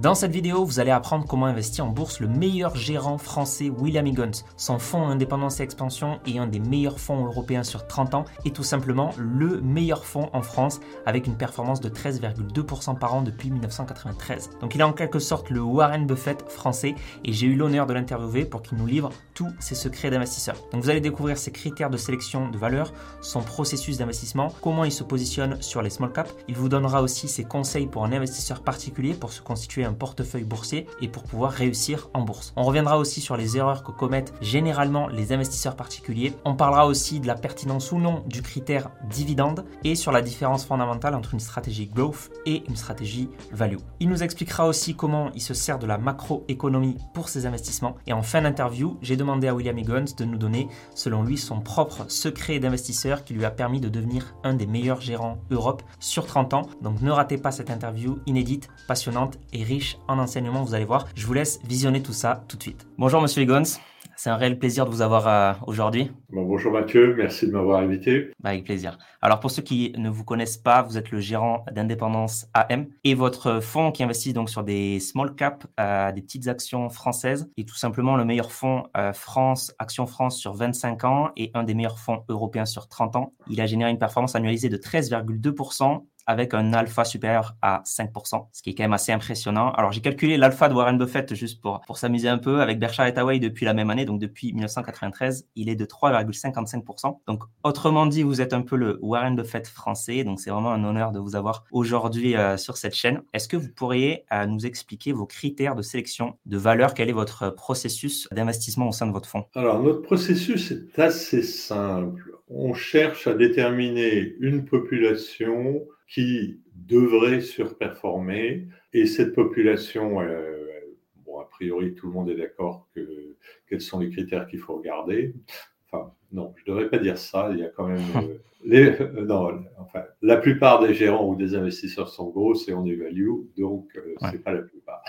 Dans cette vidéo, vous allez apprendre comment investir en bourse le meilleur gérant français William Higgins. Son fonds Indépendance et Expansion est un des meilleurs fonds européens sur 30 ans et tout simplement le meilleur fonds en France avec une performance de 13,2% par an depuis 1993. Donc il est en quelque sorte le Warren Buffett français et j'ai eu l'honneur de l'interviewer pour qu'il nous livre tous ses secrets d'investisseur. Donc vous allez découvrir ses critères de sélection de valeur, son processus d'investissement, comment il se positionne sur les small caps. Il vous donnera aussi ses conseils pour un investisseur particulier pour se constituer un portefeuille boursier et pour pouvoir réussir en bourse. On reviendra aussi sur les erreurs que commettent généralement les investisseurs particuliers. On parlera aussi de la pertinence ou non du critère dividende et sur la différence fondamentale entre une stratégie growth et une stratégie value. Il nous expliquera aussi comment il se sert de la macroéconomie pour ses investissements. Et en fin d'interview, j'ai demandé à William Higgins de nous donner, selon lui, son propre secret d'investisseur qui lui a permis de devenir un des meilleurs gérants Europe sur 30 ans. Donc ne ratez pas cette interview inédite, passionnante et riche en enseignement, vous allez voir. Je vous laisse visionner tout ça tout de suite. Bonjour Monsieur Higgins, c'est un réel plaisir de vous avoir euh, aujourd'hui. bonjour Mathieu, merci de m'avoir invité. Bah, avec plaisir. Alors pour ceux qui ne vous connaissent pas, vous êtes le gérant d'Indépendance AM et votre fonds qui investit donc sur des small caps, euh, des petites actions françaises est tout simplement le meilleur fonds euh, France, Action France sur 25 ans et un des meilleurs fonds européens sur 30 ans. Il a généré une performance annualisée de 13,2% avec un alpha supérieur à 5%, ce qui est quand même assez impressionnant. Alors j'ai calculé l'alpha de Warren Buffett juste pour, pour s'amuser un peu avec Berkshire Hathaway depuis la même année, donc depuis 1993, il est de 3,55%. Donc autrement dit, vous êtes un peu le Warren Buffett français, donc c'est vraiment un honneur de vous avoir aujourd'hui euh, sur cette chaîne. Est-ce que vous pourriez euh, nous expliquer vos critères de sélection de valeur? Quel est votre processus d'investissement au sein de votre fonds? Alors notre processus est assez simple. On cherche à déterminer une population qui devrait surperformer. Et cette population, euh, bon, a priori, tout le monde est d'accord que quels sont les critères qu'il faut regarder. Enfin, non, je ne devrais pas dire ça. Il y a quand même. Euh, les, euh, non, enfin, la plupart des gérants ou des investisseurs sont gros et on évalue, donc ce n'est pas la plupart.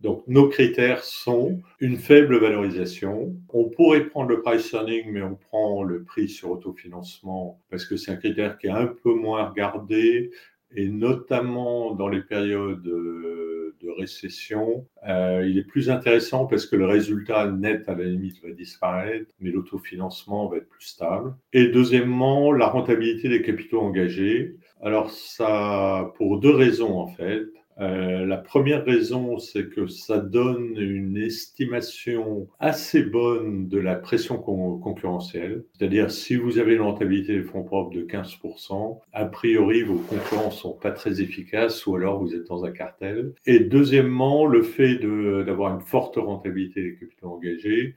Donc, nos critères sont une faible valorisation. On pourrait prendre le price earning, mais on prend le prix sur autofinancement parce que c'est un critère qui est un peu moins regardé et notamment dans les périodes de récession, euh, il est plus intéressant parce que le résultat net à la limite va disparaître, mais l'autofinancement va être plus stable. Et deuxièmement, la rentabilité des capitaux engagés. Alors ça, pour deux raisons en fait. Euh, la première raison, c'est que ça donne une estimation assez bonne de la pression concurrentielle. C'est-à-dire, si vous avez une rentabilité des fonds propres de 15%, a priori, vos concurrents sont pas très efficaces ou alors vous êtes dans un cartel. Et deuxièmement, le fait d'avoir une forte rentabilité des capitaux engagés,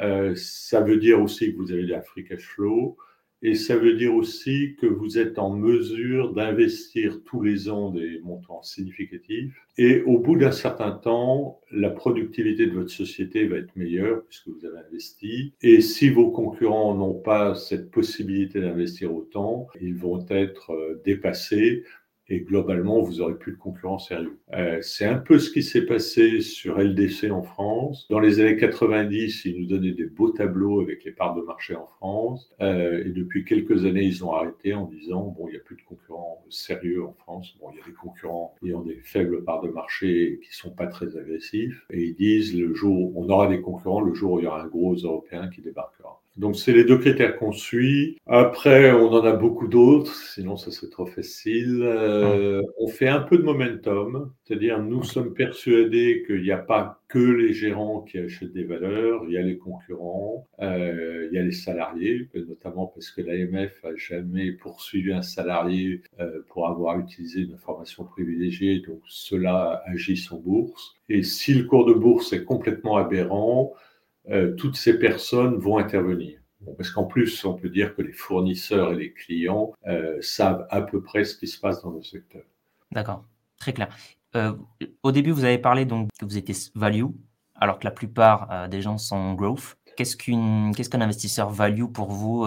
euh, ça veut dire aussi que vous avez de la free cash flow. Et ça veut dire aussi que vous êtes en mesure d'investir tous les ans des montants significatifs. Et au bout d'un certain temps, la productivité de votre société va être meilleure puisque vous avez investi. Et si vos concurrents n'ont pas cette possibilité d'investir autant, ils vont être euh, dépassés et globalement, vous aurez plus de concurrents sérieux. C'est un peu ce qui s'est passé sur LDC en France. Dans les années 90, ils nous donnaient des beaux tableaux avec les parts de marché en France. Euh, et depuis quelques années, ils ont arrêté en disant, bon, il n'y a plus de concurrents sérieux en France. Bon, il y a des concurrents ayant des faibles parts de marché qui sont pas très agressifs. Et ils disent, le jour, on aura des concurrents le jour où il y aura un gros Européen qui débarquera. Donc, c'est les deux critères qu'on suit. Après, on en a beaucoup d'autres, sinon ça serait trop facile. Euh, on fait un peu de momentum, c'est-à-dire nous sommes persuadés qu'il n'y a pas que les gérants qui achètent des valeurs, il y a les concurrents, euh, il y a les salariés, notamment parce que l'AMF a jamais poursuivi un salarié euh, pour avoir utilisé une information privilégiée, donc cela agit en bourse. Et si le cours de bourse est complètement aberrant, euh, toutes ces personnes vont intervenir. parce qu'en plus, on peut dire que les fournisseurs et les clients euh, savent à peu près ce qui se passe dans le secteur. D'accord, très clair. Euh, au début, vous avez parlé donc que vous étiez value, alors que la plupart des gens sont growth. Qu'est-ce qu'un investisseur value pour vous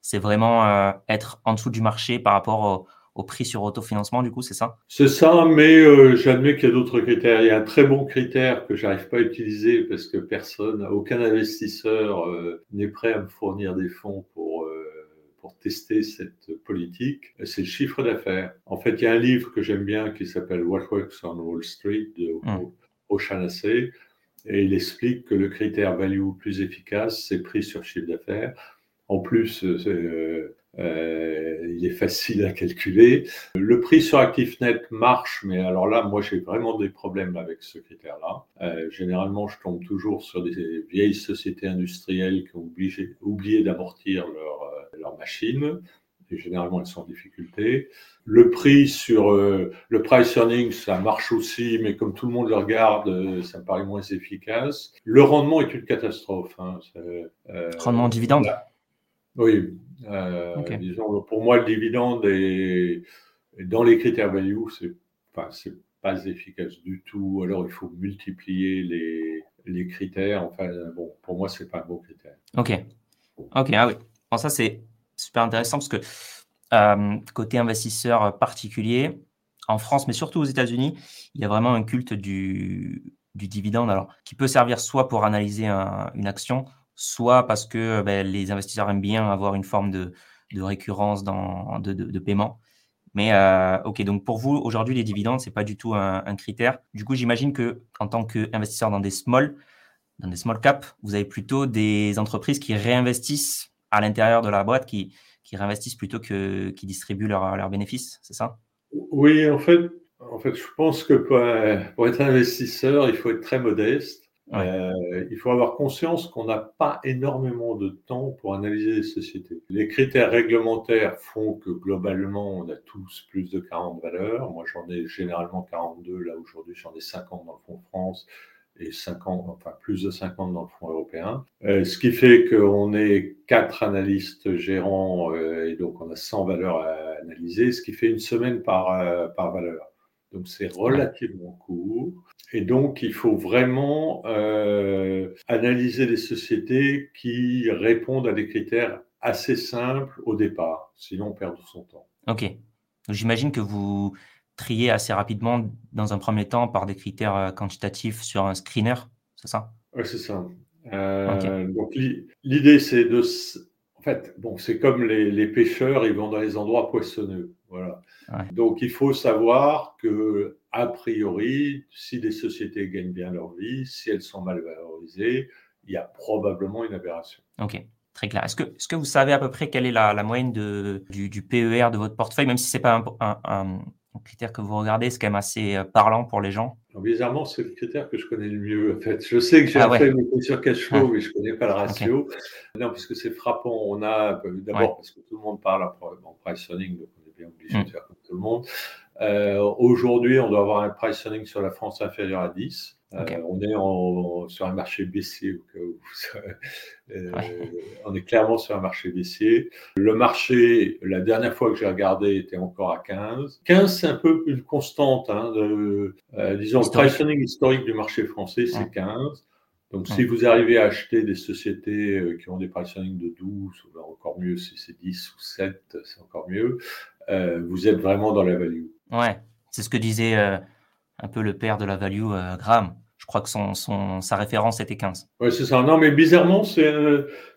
C'est vraiment être en dessous du marché par rapport au, au prix sur autofinancement, du coup, c'est ça? C'est ça, mais euh, j'admets qu'il y a d'autres critères. Il y a un très bon critère que j'arrive pas à utiliser parce que personne, aucun investisseur euh, n'est prêt à me fournir des fonds pour, euh, pour tester cette politique, c'est le chiffre d'affaires. En fait, il y a un livre que j'aime bien qui s'appelle What Works on Wall Street de mm. O'Shaughnessy, et il explique que le critère value plus efficace, c'est prix sur chiffre d'affaires. En plus, euh, euh, il est facile à calculer. Le prix sur actif net marche, mais alors là, moi, j'ai vraiment des problèmes avec ce critère-là. Euh, généralement, je tombe toujours sur des vieilles sociétés industrielles qui ont obligé, oublié d'amortir leur, euh, leur machine. Et généralement, elles sont en difficulté. Le prix sur le price earning, ça marche aussi, mais comme tout le monde le regarde, ça me paraît moins efficace. Le rendement est une catastrophe. Hein. rendement dividende. Oui, euh, disons, pour moi, le dividende est, dans les critères value, c'est enfin, pas efficace du tout. Alors, il faut multiplier les, les critères. Enfin, bon, pour moi, c'est pas un bon critère. Ok. Ok, ah oui. Bon, ça, c'est super intéressant parce que euh, côté investisseur particulier, en France, mais surtout aux États-Unis, il y a vraiment un culte du, du dividende, alors qui peut servir soit pour analyser une action, soit parce que ben, les investisseurs aiment bien avoir une forme de, récurrence dans, de, paiement. Mais euh, ok, donc pour vous, aujourd'hui, les dividendes, ce n'est pas du tout un, critère. Du coup, j'imagine que en tant qu'investisseur dans des small, dans des small caps, vous avez plutôt des entreprises qui réinvestissent à l'intérieur de la boîte, qui, qui réinvestissent plutôt que qui distribuent leurs bénéfices, c'est ça? Oui, en fait, en fait, je pense que pour être investisseur, il faut être très modeste euh, il faut avoir conscience qu'on n'a pas énormément de temps pour analyser les sociétés. Les critères réglementaires font que globalement, on a tous plus de 40 valeurs. Moi, j'en ai généralement 42. Là, aujourd'hui, j'en ai 50 dans le fonds France et 50, enfin plus de 50 dans le fonds européen. Euh, ce qui fait qu'on est quatre analystes gérants euh, et donc on a 100 valeurs à analyser, ce qui fait une semaine par, par valeur. Donc c'est relativement court. Et donc, il faut vraiment euh, analyser les sociétés qui répondent à des critères assez simples au départ, sinon on perd son temps. Ok. J'imagine que vous triez assez rapidement, dans un premier temps, par des critères euh, quantitatifs sur un screener, c'est ça? Oui, c'est ça. Euh, donc, l'idée, c'est de. En fait, bon, c'est comme les, les pêcheurs, ils vont dans les endroits poissonneux. Voilà. Donc, il faut savoir que, a priori, si des sociétés gagnent bien leur vie, si elles sont mal valorisées, il y a probablement une aberration. Ok, très clair. Est-ce que, est que vous savez à peu près quelle est la, moyenne de, du, PER de votre portefeuille, même si ce n'est pas un, critère que vous regardez, c'est quand même assez euh, parlant pour les gens? Bizarrement, c'est le critère que je connais le mieux. En fait, je sais que j'ai ah fait une sur cash flow, mais je ne connais pas le ratio. Non, parce que c'est frappant. On a d'abord parce que tout le monde parle en price earning, obligé de mm. faire comme tout le monde. Euh, aujourd'hui, on doit avoir un pricing sur la France inférieur à 10. Euh, on est sur un marché baissier euh, On est clairement sur un marché baissier. Le marché, la dernière fois que j'ai regardé, était encore à 15. 15, c'est un peu une constante. Hein, de, disons, le pricing historique du marché français, c'est 15. Donc, si vous arrivez à acheter des sociétés qui ont des pricing de 12, ou encore mieux si c'est 10 ou 7, c'est encore mieux. Euh, vous êtes vraiment dans la value. Ouais, c'est ce que disait euh, un peu le père de la value, euh, Graham. Je crois que son, son, sa référence était 15. Oui, c'est ça. Non, mais bizarrement, c'est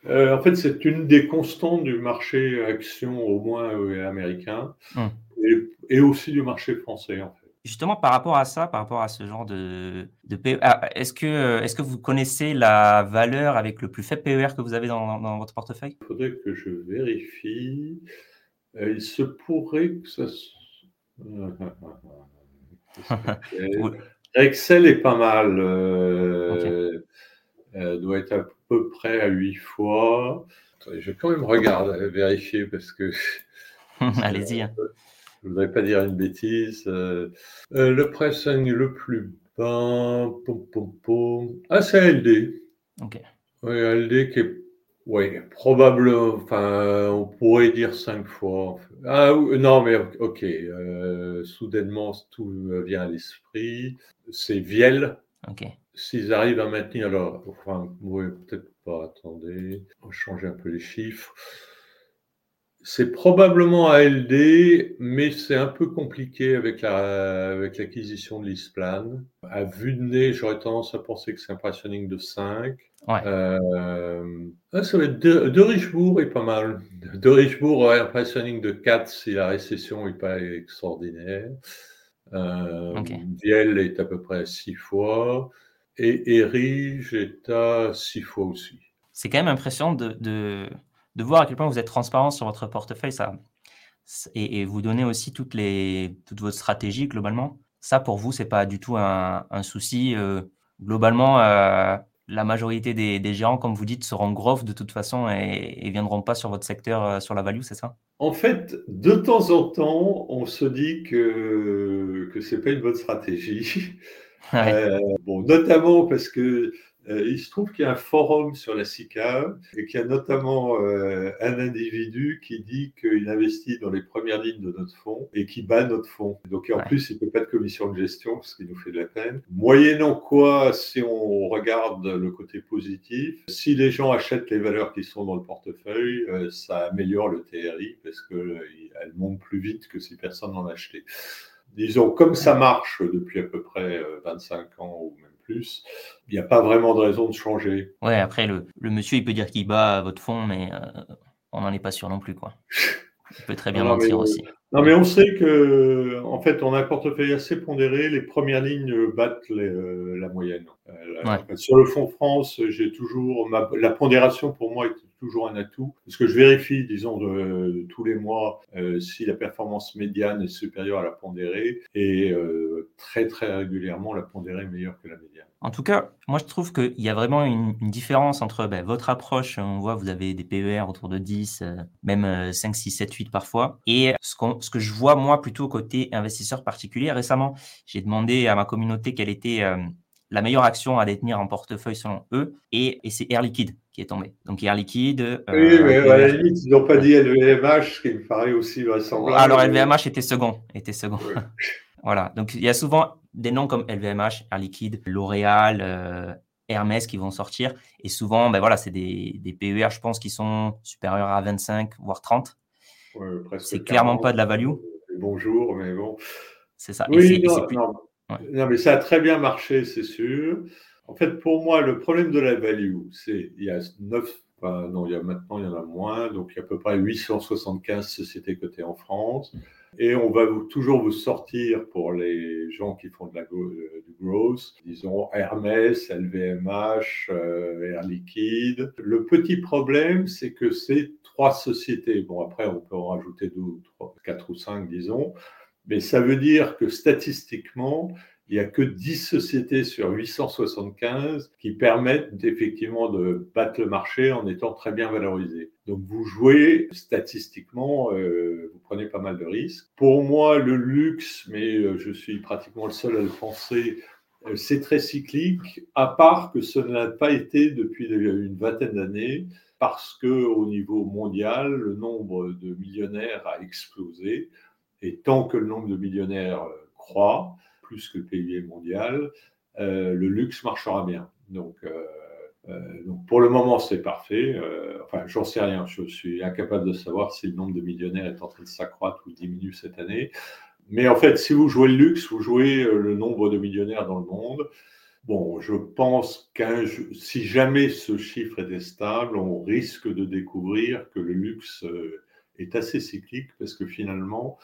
en fait c'est une des constantes du marché action, au moins américain, hum. et, aussi du marché français, en fait. Justement, par rapport à ça, par rapport à ce genre de, de PER, est-ce que, est que vous connaissez la valeur avec le plus faible PER que vous avez dans, dans votre portefeuille? Il faudrait que je vérifie. Euh, il se pourrait que ça. Excel est pas mal. Euh, euh, doit être à peu près à 8 fois. je vais quand même regarder, vérifier parce que. Allez-y. Hein. Je ne voudrais pas dire une bêtise. le pressing le plus bas. Ah, c'est LD. Ok. Oui, LD qui est oui, probablement. Enfin, on pourrait dire cinq fois. Ah non, mais ok. Euh, soudainement, tout vient à l'esprit. C'est Viel. Ok. S'ils arrivent à maintenir leur, enfin, oui, peut-être pas. Attendez, on va changer un peu les chiffres. C'est probablement ALD, mais c'est un peu compliqué avec la, avec l'acquisition de l'Isplan. À vue de nez, j'aurais tendance à penser que c'est un price de 5. Ouais. Euh, ça va être de, de, Richebourg est pas mal. De Richebourg, ouais, impressionning de 4 si la récession n'est pas extraordinaire. Euh, Viel est à peu près à 6 fois. Et Erige est à 6 fois aussi. C'est quand même impressionnant de, de, de, voir à quel point vous êtes transparent sur votre portefeuille ça, et, vous donnez aussi toutes, les, toutes votre stratégie globalement. Ça, pour vous, c'est pas du tout un, un souci. Euh, globalement, euh, la majorité des, des, gérants, comme vous dites, seront growth de toute façon et, et viendront pas sur votre secteur, euh, sur la value, c'est ça? En fait, de temps en temps, on se dit que que c'est pas une bonne stratégie. Euh, bon, notamment parce que il se trouve qu'il y a un forum sur la SICA et qu'il y a notamment euh, un individu qui dit qu'il investit dans les premières lignes de notre fonds et qui bat notre fonds. Donc en plus, il ne peut pas de commission de gestion, ce qui nous fait de la peine. Moyennant quoi, si on regarde le côté positif, si les gens achètent les valeurs qui sont dans le portefeuille, euh, ça améliore le TRI parce qu'elles montent plus vite que si personne n'en achetait. Disons, comme ça marche depuis à peu près 25 ans ou même plus, il n'y a pas vraiment de raison de changer. Ouais, après, le, le monsieur, il peut dire qu'il bat votre fond, mais euh, on n'en est pas sûr non plus, quoi. Il peut très bien mentir aussi. Non, mais on sait que, en fait, on a un portefeuille assez pondéré. Les premières lignes battent euh, la moyenne. Euh, sur le fonds France, j'ai toujours la pondération pour moi est toujours un atout parce que je vérifie, disons, tous les mois si la performance médiane est supérieure à la pondérée et très très régulièrement la pondérée est meilleure que la médiane. En tout cas, moi je trouve qu'il y a vraiment une, différence entre ben, votre approche, on voit vous avez des PER autour de 10, euh, même 5, 6, 7, 8 parfois, et ce, que je vois moi plutôt côté investisseur particulier. Récemment, j'ai demandé à ma communauté quelle était euh, la meilleure action à détenir en portefeuille selon eux, et c'est Air Liquide qui est tombé. Donc Air Liquide. Euh, oui, mais à la limite, ils n'ont pas dit LVMH, ce qui me paraît aussi vraisemblable. Alors LVMH était second, était second. voilà. Donc il y a souvent des noms comme LVMH, Air Liquide, L'Oréal, euh, Hermès qui vont sortir. Et souvent, ben voilà, c'est des, des, PER, je pense, qui sont supérieurs à 25, voire 30. c'est clairement pas de la value. Bonjour, mais bon. C'est ça. Oui, non, non, mais ça a très bien marché, c'est sûr. En fait, pour moi, le problème de la value, c'est il y a 9, non, il y a maintenant, il y en a moins, donc il y a à peu près 875 sociétés cotées en France. Et on va toujours vous sortir pour les gens qui font de la euh, du growth, disons Hermès, LVMH, euh, Air Liquide. Le petit problème, c'est que ces trois sociétés, bon après on peut en rajouter deux ou trois, quatre ou cinq, disons, mais ça veut dire que statistiquement, il n'y a que 10 sociétés sur 875 qui permettent effectivement de battre le marché en étant très bien valorisées. Donc vous jouez statistiquement, euh, vous prenez pas mal de risques. Pour moi, le luxe, mais euh, je suis pratiquement le seul à le penser, euh, c'est très cyclique, à part que ce n'a pas été depuis une vingtaine d'années, parce que au niveau mondial, le nombre de millionnaires a explosé, et tant que le nombre de millionnaires croît, plus que le PIB mondial, euh, le luxe marchera bien. Donc, euh, euh, donc pour le moment, c'est parfait. enfin, j'en sais rien. Je suis incapable de savoir si le nombre de millionnaires est en train de s'accroître ou diminue cette année. Mais en fait, si vous jouez le luxe, vous jouez le nombre de millionnaires dans le monde. Bon, je pense qu'un si jamais ce chiffre était stable, on risque de découvrir que le luxe est assez cyclique parce que finalement,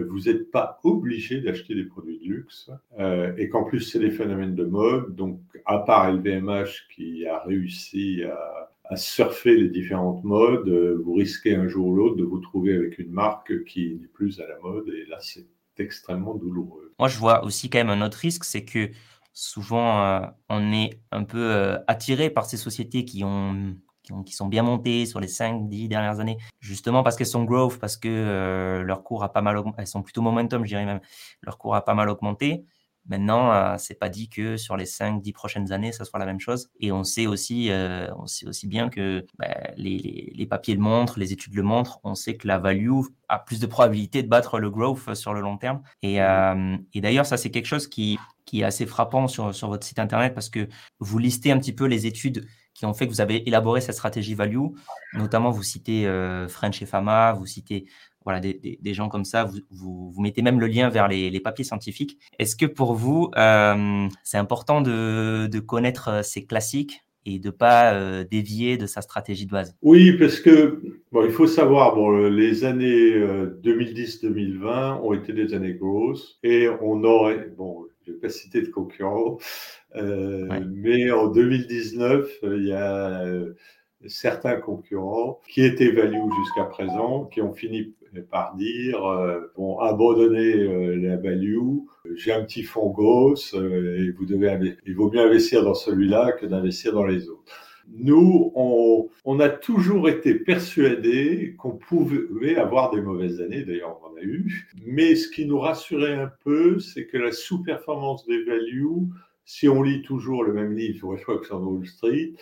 vous n'êtes pas obligé d'acheter des produits de luxe euh, et qu'en plus c'est des phénomènes de mode. Donc à part LVMH qui a réussi à, surfer les différentes modes, euh, vous risquez un jour ou l'autre de vous trouver avec une marque qui n'est plus à la mode et là c'est extrêmement douloureux. Moi je vois aussi quand même un autre risque, c'est que souvent on est un peu attiré par ces sociétés qui ont qui, sont bien montées sur les 5-10 dernières années, justement parce qu'elles sont growth, parce que euh, leur cours a pas mal elles sont plutôt momentum, je dirais même, leur cours a pas mal augmenté. Maintenant, euh, c'est pas dit que sur les 5-10 prochaines années, ça soit la même chose. Et on sait aussi, euh, on sait aussi bien que bah, les, les, papiers le montrent, les études le montrent. On sait que la value a plus de probabilité de battre le growth sur le long terme. Et, et d'ailleurs, ça, c'est quelque chose qui, qui est assez frappant sur, sur votre site internet parce que vous listez un petit peu les études qui fait que vous avez élaboré cette stratégie value. Notamment, vous citez euh, French et Fama, vous citez voilà, des, gens comme ça, vous, mettez même le lien vers les, papiers scientifiques. Est-ce que pour vous, euh, c'est important de, connaître euh, ces classiques et de pas dévier de sa stratégie de base? Oui, parce que il faut savoir, bon, les années 2010-2020 ont été des années grosses et on aurait, bon, je ne vais pas citer de concurrents, mais en 2019, il y a certains concurrents qui étaient value jusqu'à présent, qui ont fini par dire euh, bon abandonner euh, la value, j'ai un petit fonds grosse euh, et vous devez il vaut mieux investir dans celui-là que d'investir dans les autres. Nous, on, on a toujours été persuadés qu'on pouvait avoir des mauvaises années, d'ailleurs on en a eu, mais ce qui nous rassurait un peu, c'est que la sous-performance des values, si on lit toujours le même livre, Fox on Wall Street,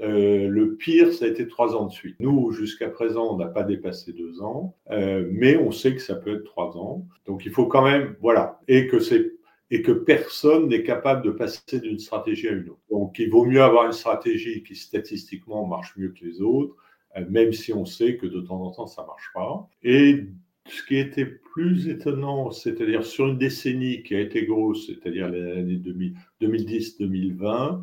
euh, le pire, ça a été trois ans de suite. Nous, jusqu'à présent, on n'a pas dépassé deux ans, euh, mais on sait que ça peut être trois ans. Donc, il faut quand même, voilà, et que c'est et que personne n'est capable de passer d'une stratégie à une autre. Donc, il vaut mieux avoir une stratégie qui statistiquement marche mieux que les autres, euh, même si on sait que de temps en temps ça marche pas. Et ce qui était plus étonnant, c'est-à-dire sur une décennie qui a été grosse, c'est-à-dire l'année 2010-2020,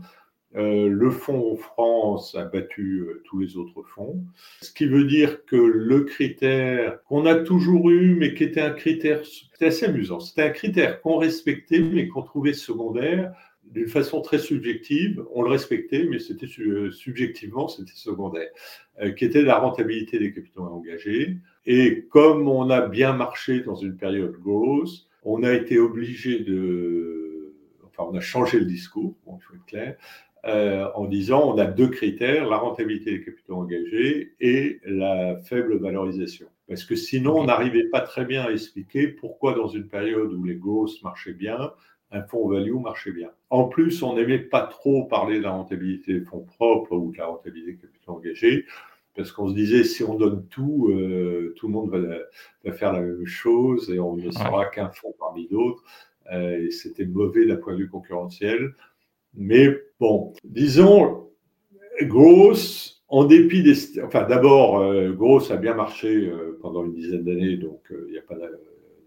euh, le fonds France a battu euh, tous les autres fonds, ce qui veut dire que le critère qu'on a toujours eu, mais qui était un critère, c'était assez amusant, c'était un critère qu'on respectait, mais qu'on trouvait secondaire d'une façon très subjective. On le respectait, mais c'était euh, subjectivement, c'était secondaire, qui était la rentabilité des capitaux engagés. Et comme on a bien marché dans une période grosse, on a été obligé de, enfin, on a changé le discours, bon, il faut être clair, euh, en disant on a deux critères, la rentabilité des capitaux engagés et la faible valorisation. Parce que sinon, on n'arrivait pas très bien à expliquer pourquoi dans une période où les grosses marchaient bien, un fonds value marchait bien. En plus, on n'aimait pas trop parler de la rentabilité des fonds propres ou de la rentabilité des capitaux engagés, parce qu'on se disait si on donne tout, euh, tout le monde va, faire la même chose et on ne sera qu'un fonds parmi d'autres. Euh, et c'était mauvais d'un point de vue concurrentiel. Mais bon, disons, Gross, en dépit des... Enfin, d'abord, euh, Gross a bien marché euh, pendant une dizaine d'années, donc il n'y a pas...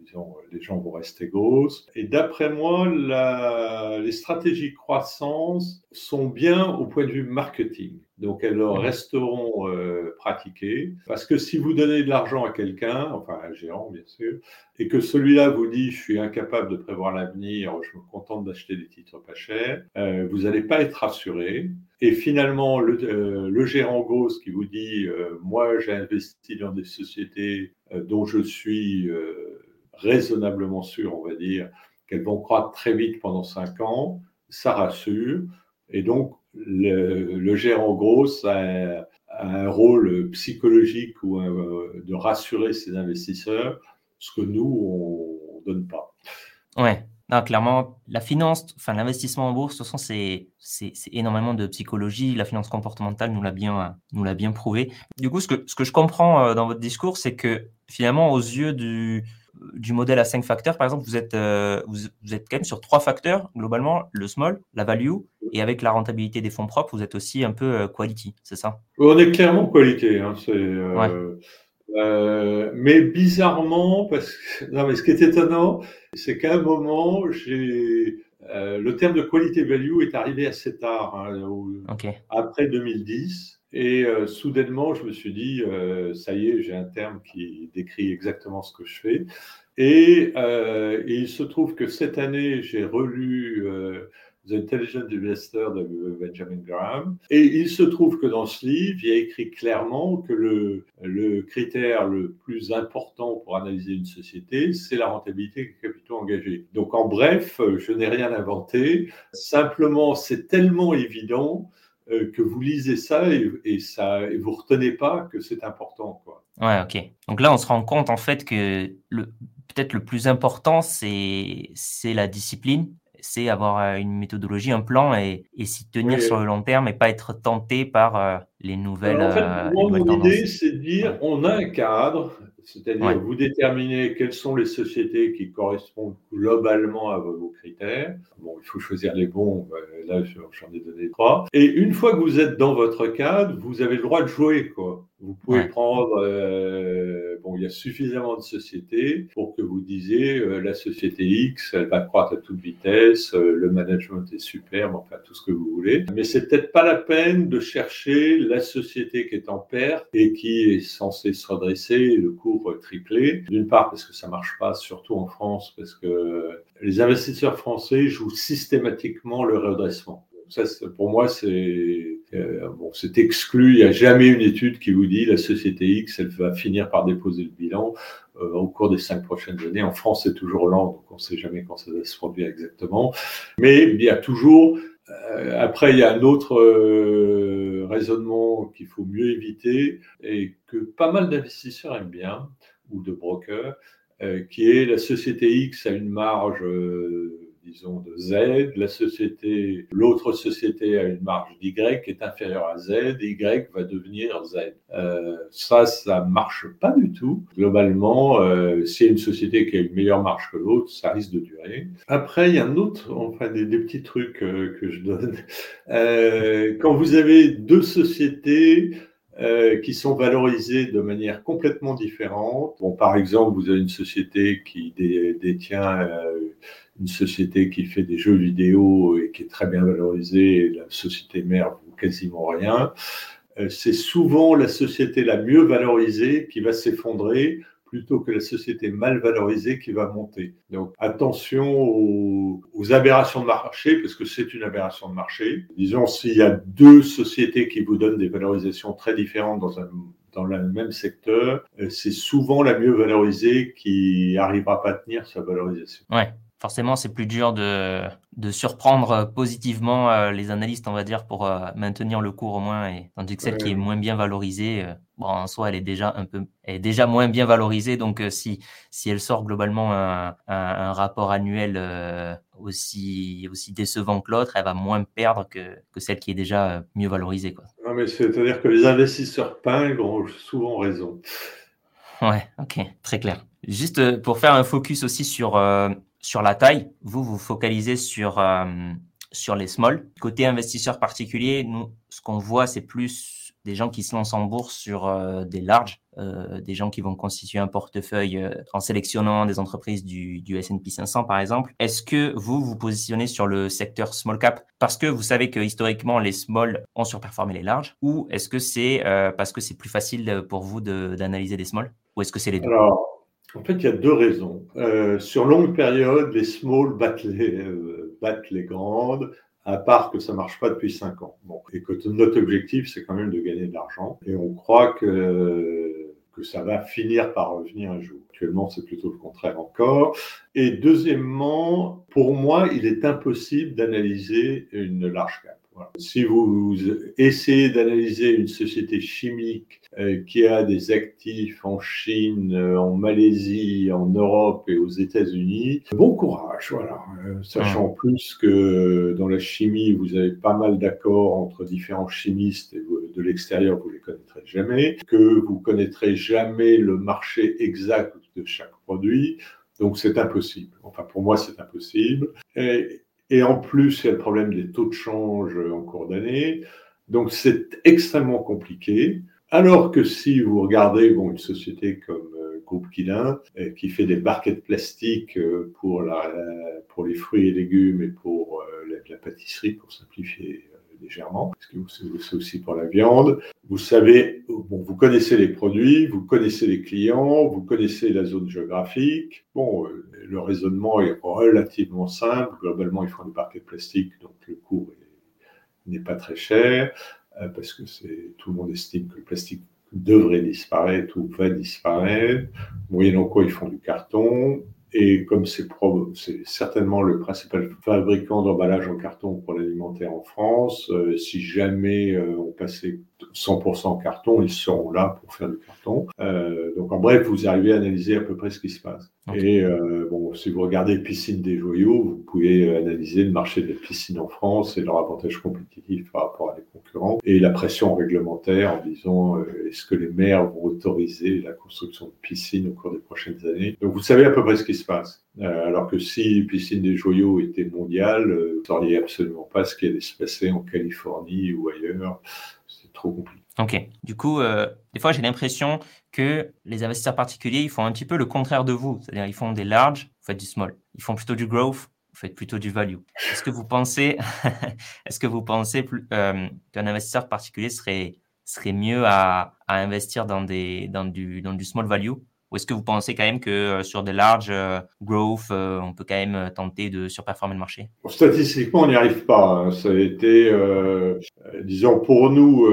disons, les gens vont rester grosses. Et d'après moi, la... les stratégies de croissance sont bien au point de vue marketing. Donc elles resteront euh, pratiquées. Parce que si vous donnez de l'argent à quelqu'un, enfin à un gérant bien sûr, et que celui-là vous dit je suis incapable de prévoir l'avenir, je me contente d'acheter des titres pas chers, euh, vous n'allez pas être rassuré. Et finalement, le, euh, le gérant gros qui vous dit moi j'ai investi dans des sociétés dont je suis raisonnablement sûr, on va dire, qu'elles vont croître très vite pendant cinq ans, ça rassure. Et donc, le, gérant gros a, un rôle psychologique ou de rassurer ses investisseurs, ce que nous, on ne donne pas. Ouais. Non, clairement, la finance, enfin l'investissement en bourse, de toute façon, c'est, c'est, énormément de psychologie. La finance comportementale nous l'a bien, nous l'a bien prouvé. Du coup, ce que, ce que je comprends euh, dans votre discours, c'est que finalement, aux yeux du, du modèle à 5 facteurs, par exemple, vous êtes, euh, vous, êtes quand même sur trois facteurs, globalement, le small, la value, et avec la rentabilité des fonds propres, vous êtes aussi un peu euh, quality, c'est ça? On est clairement qualité. Hein, euh, mais bizarrement, parce que non, mais ce qui est étonnant, c'est qu'à un moment, j'ai le terme de qualité value est arrivé assez tard, hein, après 2010. Et euh, soudainement, je me suis dit, euh, ça y est, j'ai un terme qui décrit exactement ce que je fais. Et, euh, il se trouve que cette année, j'ai relu The Intelligent Investor de Benjamin Graham. Et il se trouve que dans ce livre, il y a écrit clairement que le, critère le plus important pour analyser une société, c'est la rentabilité des capitaux engagés. Donc en bref, je n'ai rien inventé. Simplement, c'est tellement évident euh, que vous lisez ça et, ça et vous retenez pas que c'est important quoi. Ouais, ok. Donc là, on se rend compte en fait que peut-être le plus important c'est la discipline, c'est avoir euh, une méthodologie, un plan et, et s'y tenir sur le long terme et pas être tenté par euh, les nouvelles. en fait, mon idée, c'est de dire on a un cadre, C'est-à-dire, vous déterminez quelles sont les sociétés qui correspondent globalement à vos critères. Bon, il faut choisir les bons. Euh, là, j'en ai donné trois. Et une fois que vous êtes dans votre cadre, vous avez le droit de jouer, quoi. Vous pouvez prendre, euh, bon, il y a suffisamment de sociétés pour que vous disiez euh, la société X, elle va croître à toute vitesse, euh, le management est superbe, enfin tout ce que vous voulez. Mais c'est peut-être pas la peine de chercher la société qui est en perte et qui est censée se redresser, le cours triplé. D'une part parce que ça marche pas, surtout en France, parce que les investisseurs français jouent systématiquement le redressement. Ça, pour moi, c'est euh, bon, c'est exclu. Il n'y a jamais une étude qui vous dit la société X, elle va finir par déposer le bilan euh, au cours des cinq prochaines années. En France, c'est toujours lent, donc on ne sait jamais quand ça va se produire exactement. Mais il y a toujours. Euh, après, il y a un autre raisonnement qu'il faut mieux éviter et que pas mal d'investisseurs aiment bien ou de brokers, qui est la société X a une marge disons, de Z, la société, l'autre société a une marge d'Y qui est inférieure à Z, Y va devenir Z. Euh, ça, ça marche pas du tout. Globalement, euh, si une société qui a une meilleure marge que l'autre, ça risque de durer. Après, il y a un autre, enfin des, petits trucs euh, que je donne. Euh, quand vous avez deux sociétés, euh, qui sont valorisées de manière complètement différente. Bon, par exemple, vous avez une société qui détient euh, une société qui fait des jeux vidéo et qui est très bien valorisée, la société mère vaut quasiment rien. Euh, c'est souvent la société la mieux valorisée qui va s'effondrer plutôt que la société mal valorisée qui va monter. Donc attention aux, aberrations de marché, parce que c'est une aberration de marché. Disons, s'il y a deux sociétés qui vous donnent des valorisations très différentes dans un dans le même secteur, euh, c'est souvent la mieux valorisée qui n'arrivera pas à tenir sa valorisation. Ouais forcément, c'est plus dur de, de, surprendre positivement euh, les analystes, on va dire, pour euh, maintenir le cours au moins. Et, tandis que celle qui est moins bien valorisée, euh, bon, en soi, elle est déjà un peu, est déjà moins bien valorisée. Donc, si, si elle sort globalement un, un, rapport annuel aussi, aussi décevant que l'autre, elle va moins perdre que, que celle qui est déjà mieux valorisée. Quoi. Non, mais c'est-à-dire que les investisseurs pingres ont souvent raison. Ouais, ok, très clair. Juste pour faire un focus aussi sur sur la taille, vous vous focalisez sur euh, sur les small. Côté investisseur particulier, nous, ce qu'on voit, c'est plus des gens qui se lancent en bourse sur euh, des larges, euh, des gens qui vont constituer un portefeuille en sélectionnant des entreprises du, du S&P 500 par exemple. Est-ce que vous vous positionnez sur le secteur small cap parce que vous savez que historiquement les small ont surperformé les larges, ou est-ce que c'est parce que c'est plus facile pour vous d'analyser des small, ou est-ce que c'est les deux? En fait, il y a deux raisons. Euh, sur longue période, les small battent les, euh, battent les grandes, à part que ça marche pas depuis cinq ans. Bon, et que notre objectif, c'est quand même de gagner de l'argent. Et on croit que, que ça va finir par revenir un jour. Actuellement, c'est plutôt le contraire encore. Et deuxièmement, pour moi, il est impossible d'analyser une large cap. Si vous essayez d'analyser une société chimique euh, qui a des actifs en Chine, euh, en Malaisie, en Europe et aux États-Unis, bon courage, voilà. Euh, sachant plus que dans la chimie, vous avez pas mal d'accords entre différents chimistes et de l'extérieur, vous les connaîtrez jamais, que vous connaîtrez jamais le marché exact de chaque produit. Donc c'est impossible. Enfin, pour moi, c'est impossible. Et, et en plus, il y a le problème des taux de change en cours d'année. Donc, c'est extrêmement compliqué. Alors que si vous regardez une société comme euh, Groupe Quilin, euh, qui fait des barquettes plastiques euh, pour, pour les fruits et légumes et pour la, pâtisserie, pour simplifier légèrement, parce que c'est aussi pour la viande. Vous savez, bon, vous connaissez les produits, vous connaissez les clients, vous connaissez la zone géographique. Bon, le raisonnement est relativement simple. Globalement, ils font des parquets plastiques, donc le coût n'est pas très cher, euh, parce que tout le monde estime que le plastique devrait disparaître ou va disparaître, moyennant quoi ils font du carton. Et comme c'est certainement le principal fabricant d'emballage en carton pour l'alimentaire en France, euh, si jamais euh, on passait 100% carton, ils seront là pour faire du carton. Euh, donc en bref, vous arrivez à analyser à peu près ce qui se passe. Et euh, bon, si vous regardez Piscine des Joyaux, vous pouvez analyser le marché des piscines en France et leur avantage compétitif par rapport à des concurrents et la pression réglementaire en disant euh, est-ce que les maires vont autoriser la construction de piscines au cours des prochaines années? Donc vous savez à peu près ce qui se passe. Euh, alors que si Piscine des Joyaux était mondiale, euh, vous ne sauriez absolument pas ce qui allait se passer en Californie ou ailleurs. Trop. Ok. Du coup, euh, des fois, j'ai l'impression que les investisseurs particuliers, ils font un petit peu le contraire de vous. C'est-à-dire, ils font des large, vous faites du small. Ils font plutôt du growth, vous faites plutôt du value. Est-ce que vous pensez, est-ce que vous pensez euh, qu'un investisseur particulier serait, serait mieux à, à investir dans, des, dans, du, dans du small value? Ou est-ce que vous pensez quand même que euh, sur des larges euh, growth, euh, on peut quand même tenter de surperformer le marché? Statistiquement, on n'y arrive pas. Hein. Ça a été, disons, pour nous,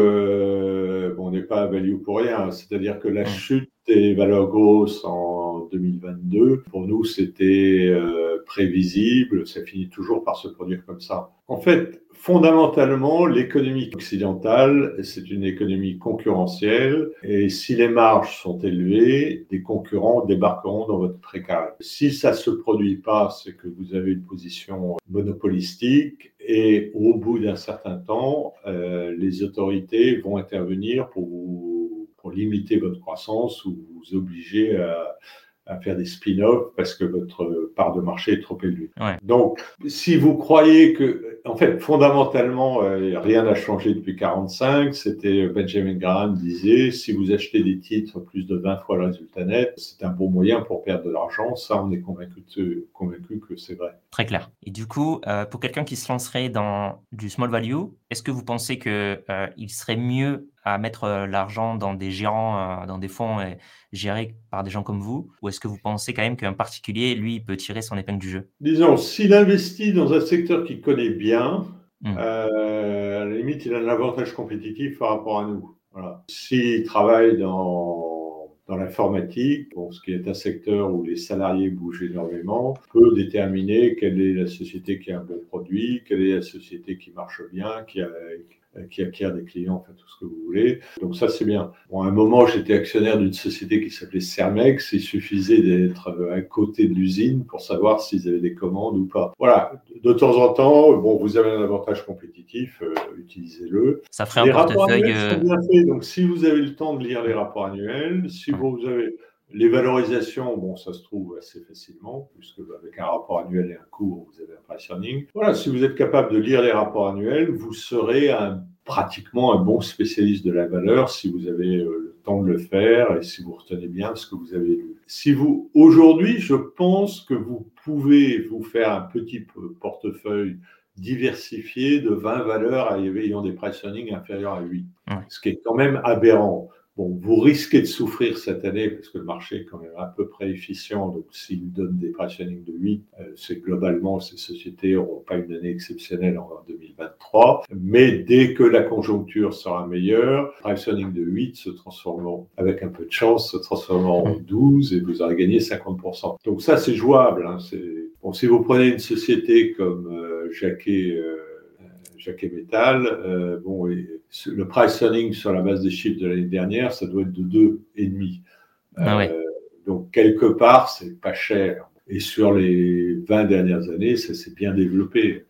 on n'est pas à value pour rien. C'est-à-dire que la mmh. chute valeurs grosses en 2022, pour nous, c'était prévisible. Ça finit toujours par se produire comme ça. En fait, fondamentalement, l'économie occidentale, c'est une économie concurrentielle et si les marges sont élevées, des concurrents débarqueront dans votre précarité. Si ça se produit pas, c'est que vous avez une position monopolistique et au bout d'un certain temps, euh, les autorités vont intervenir pour vous, pour limiter votre croissance ou vous obliger à à faire des spin-offs parce que votre part de marché est trop élevée. Donc, si vous croyez que, en fait, fondamentalement, euh, rien n'a changé depuis 45, c'était Benjamin Graham disait, si vous achetez des titres plus de 20 fois le résultat net, c'est un bon moyen pour perdre de l'argent. Ça, on est convaincu, de, convaincu que c'est vrai. Très clair. Et du coup, euh, pour quelqu'un qui se lancerait dans du small value, est-ce que vous pensez qu'il euh, serait mieux à mettre euh, l'argent dans des gérants, euh, dans des fonds gérés par des gens comme vous? Ou est-ce que vous pensez quand même qu'un particulier, lui, peut tirer son épingle du jeu? Disons, s'il investit dans un secteur qu'il connaît bien, mmh. à la limite, il a un avantage compétitif par rapport à nous. Voilà. S'il travaille dans, dans l'informatique, ce qui est un secteur où les salariés bougent énormément, peut déterminer quelle est la société qui a un bon produit, quelle est la société qui marche bien, qui a, qui acquiert des clients, enfin tout ce que vous voulez. Donc ça, c'est bien. Bon, à un moment, j'étais actionnaire d'une société qui s'appelait Cermex. Il suffisait d'être euh, à côté de l'usine pour savoir s'ils avaient des commandes ou pas. Voilà. De temps en temps, bon, vous avez un avantage compétitif, euh, utilisez-le. Ça ferait un portefeuille. Donc, si vous avez le temps de lire les rapports annuels, si vous avez les valorisations, bon, ça se trouve assez facilement, puisque avec un rapport annuel et un cours, vous avez un price earning. Voilà, si vous êtes capable de lire les rapports annuels, vous serez un, pratiquement un bon spécialiste de la valeur si vous avez euh, le temps de le faire et si vous retenez bien ce que vous avez lu. Si vous, aujourd'hui, je pense que vous pouvez vous faire un petit portefeuille diversifié de 20 valeurs ayant des price earnings inférieurs à 8, ce qui est quand même aberrant. Bon, vous risquez de souffrir cette année parce que le marché est quand même à peu près efficient. Donc, s'il donne des pricing de 8, euh, c'est globalement ces sociétés n'auront pas une année exceptionnelle en 2023. Mais dès que la conjoncture sera meilleure, pricing de 8 se transformeront, avec un peu de chance, se transformeront en 12 et vous aurez gagné 50%. Donc ça, c'est jouable. Hein. Bon, si vous prenez une société comme euh, Jacquet, euh, Jacquet Metal, euh, bon, le price earning sur la base des chiffres de l'année dernière, ça doit être de 2,5. Ah euh, Donc, quelque part, c'est pas cher. Et sur les 20 dernières années, ça s'est bien développé.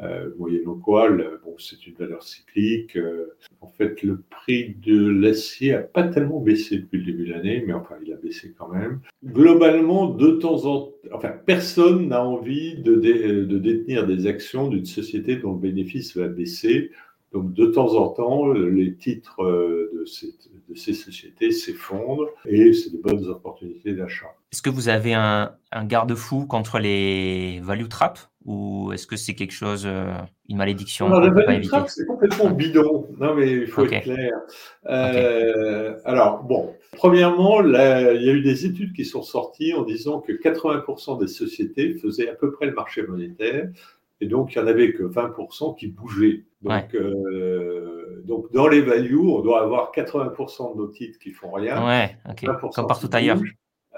Euh, moyennant quoi, bon, c'est une valeur cyclique. Euh, en fait, le prix de l'acier a pas tellement baissé depuis le début de l'année, mais enfin, il a baissé quand même. Globalement, de temps en temps, enfin, personne n'a envie de, de détenir des actions d'une société dont le bénéfice va baisser donc de temps en temps, les titres euh, de ces, sociétés s'effondrent et c'est de bonnes opportunités d'achat. Est-ce que vous avez un, garde-fou contre les value traps ou est-ce que c'est quelque chose, euh, une malédiction non, La value trap, c'est complètement bidon. Non, mais il faut être clair. Euh, alors, bon, premièrement, il y a eu des études qui sont sorties en disant que 80% des sociétés faisaient à peu près le marché monétaire et donc, il n'y en avait que 20% qui bougeaient. Donc, euh, donc, dans les values, on doit avoir 80% de nos titres qui font rien. Ouais, comme partout ailleurs.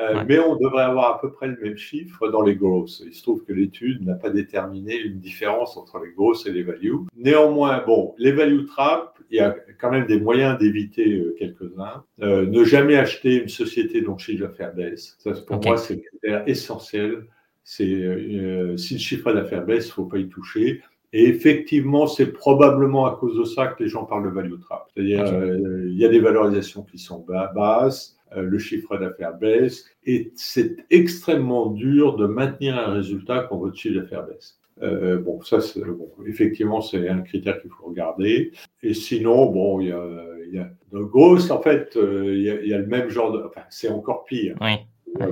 Euh, mais on devrait avoir à peu près le même chiffre dans les grosses. Il se trouve que l'étude n'a pas déterminé une différence entre les grosses et les values. Néanmoins, bon, les value traps, il y a quand même des moyens d'éviter euh, quelques-uns. Euh, ne jamais acheter une société dont le chiffre d'affaires baisse. Ça, pour moi, c'est essentiel. C'est euh, si le chiffre d'affaires baisse, il ne faut pas y toucher. Et effectivement, c'est probablement à cause de ça que les gens parlent de value trap. C'est-à-dire, euh, il y a des valorisations qui sont basses, euh, le chiffre d'affaires baisse, et c'est extrêmement dur de maintenir un résultat quand votre chiffre d'affaires baisse. Euh, bon, ça, bon, effectivement, c'est un critère qu'il faut regarder. Et sinon, bon, il y a, y a de grosses, en fait, il y, a, il y a le même genre de, enfin, c'est encore pire. Oui.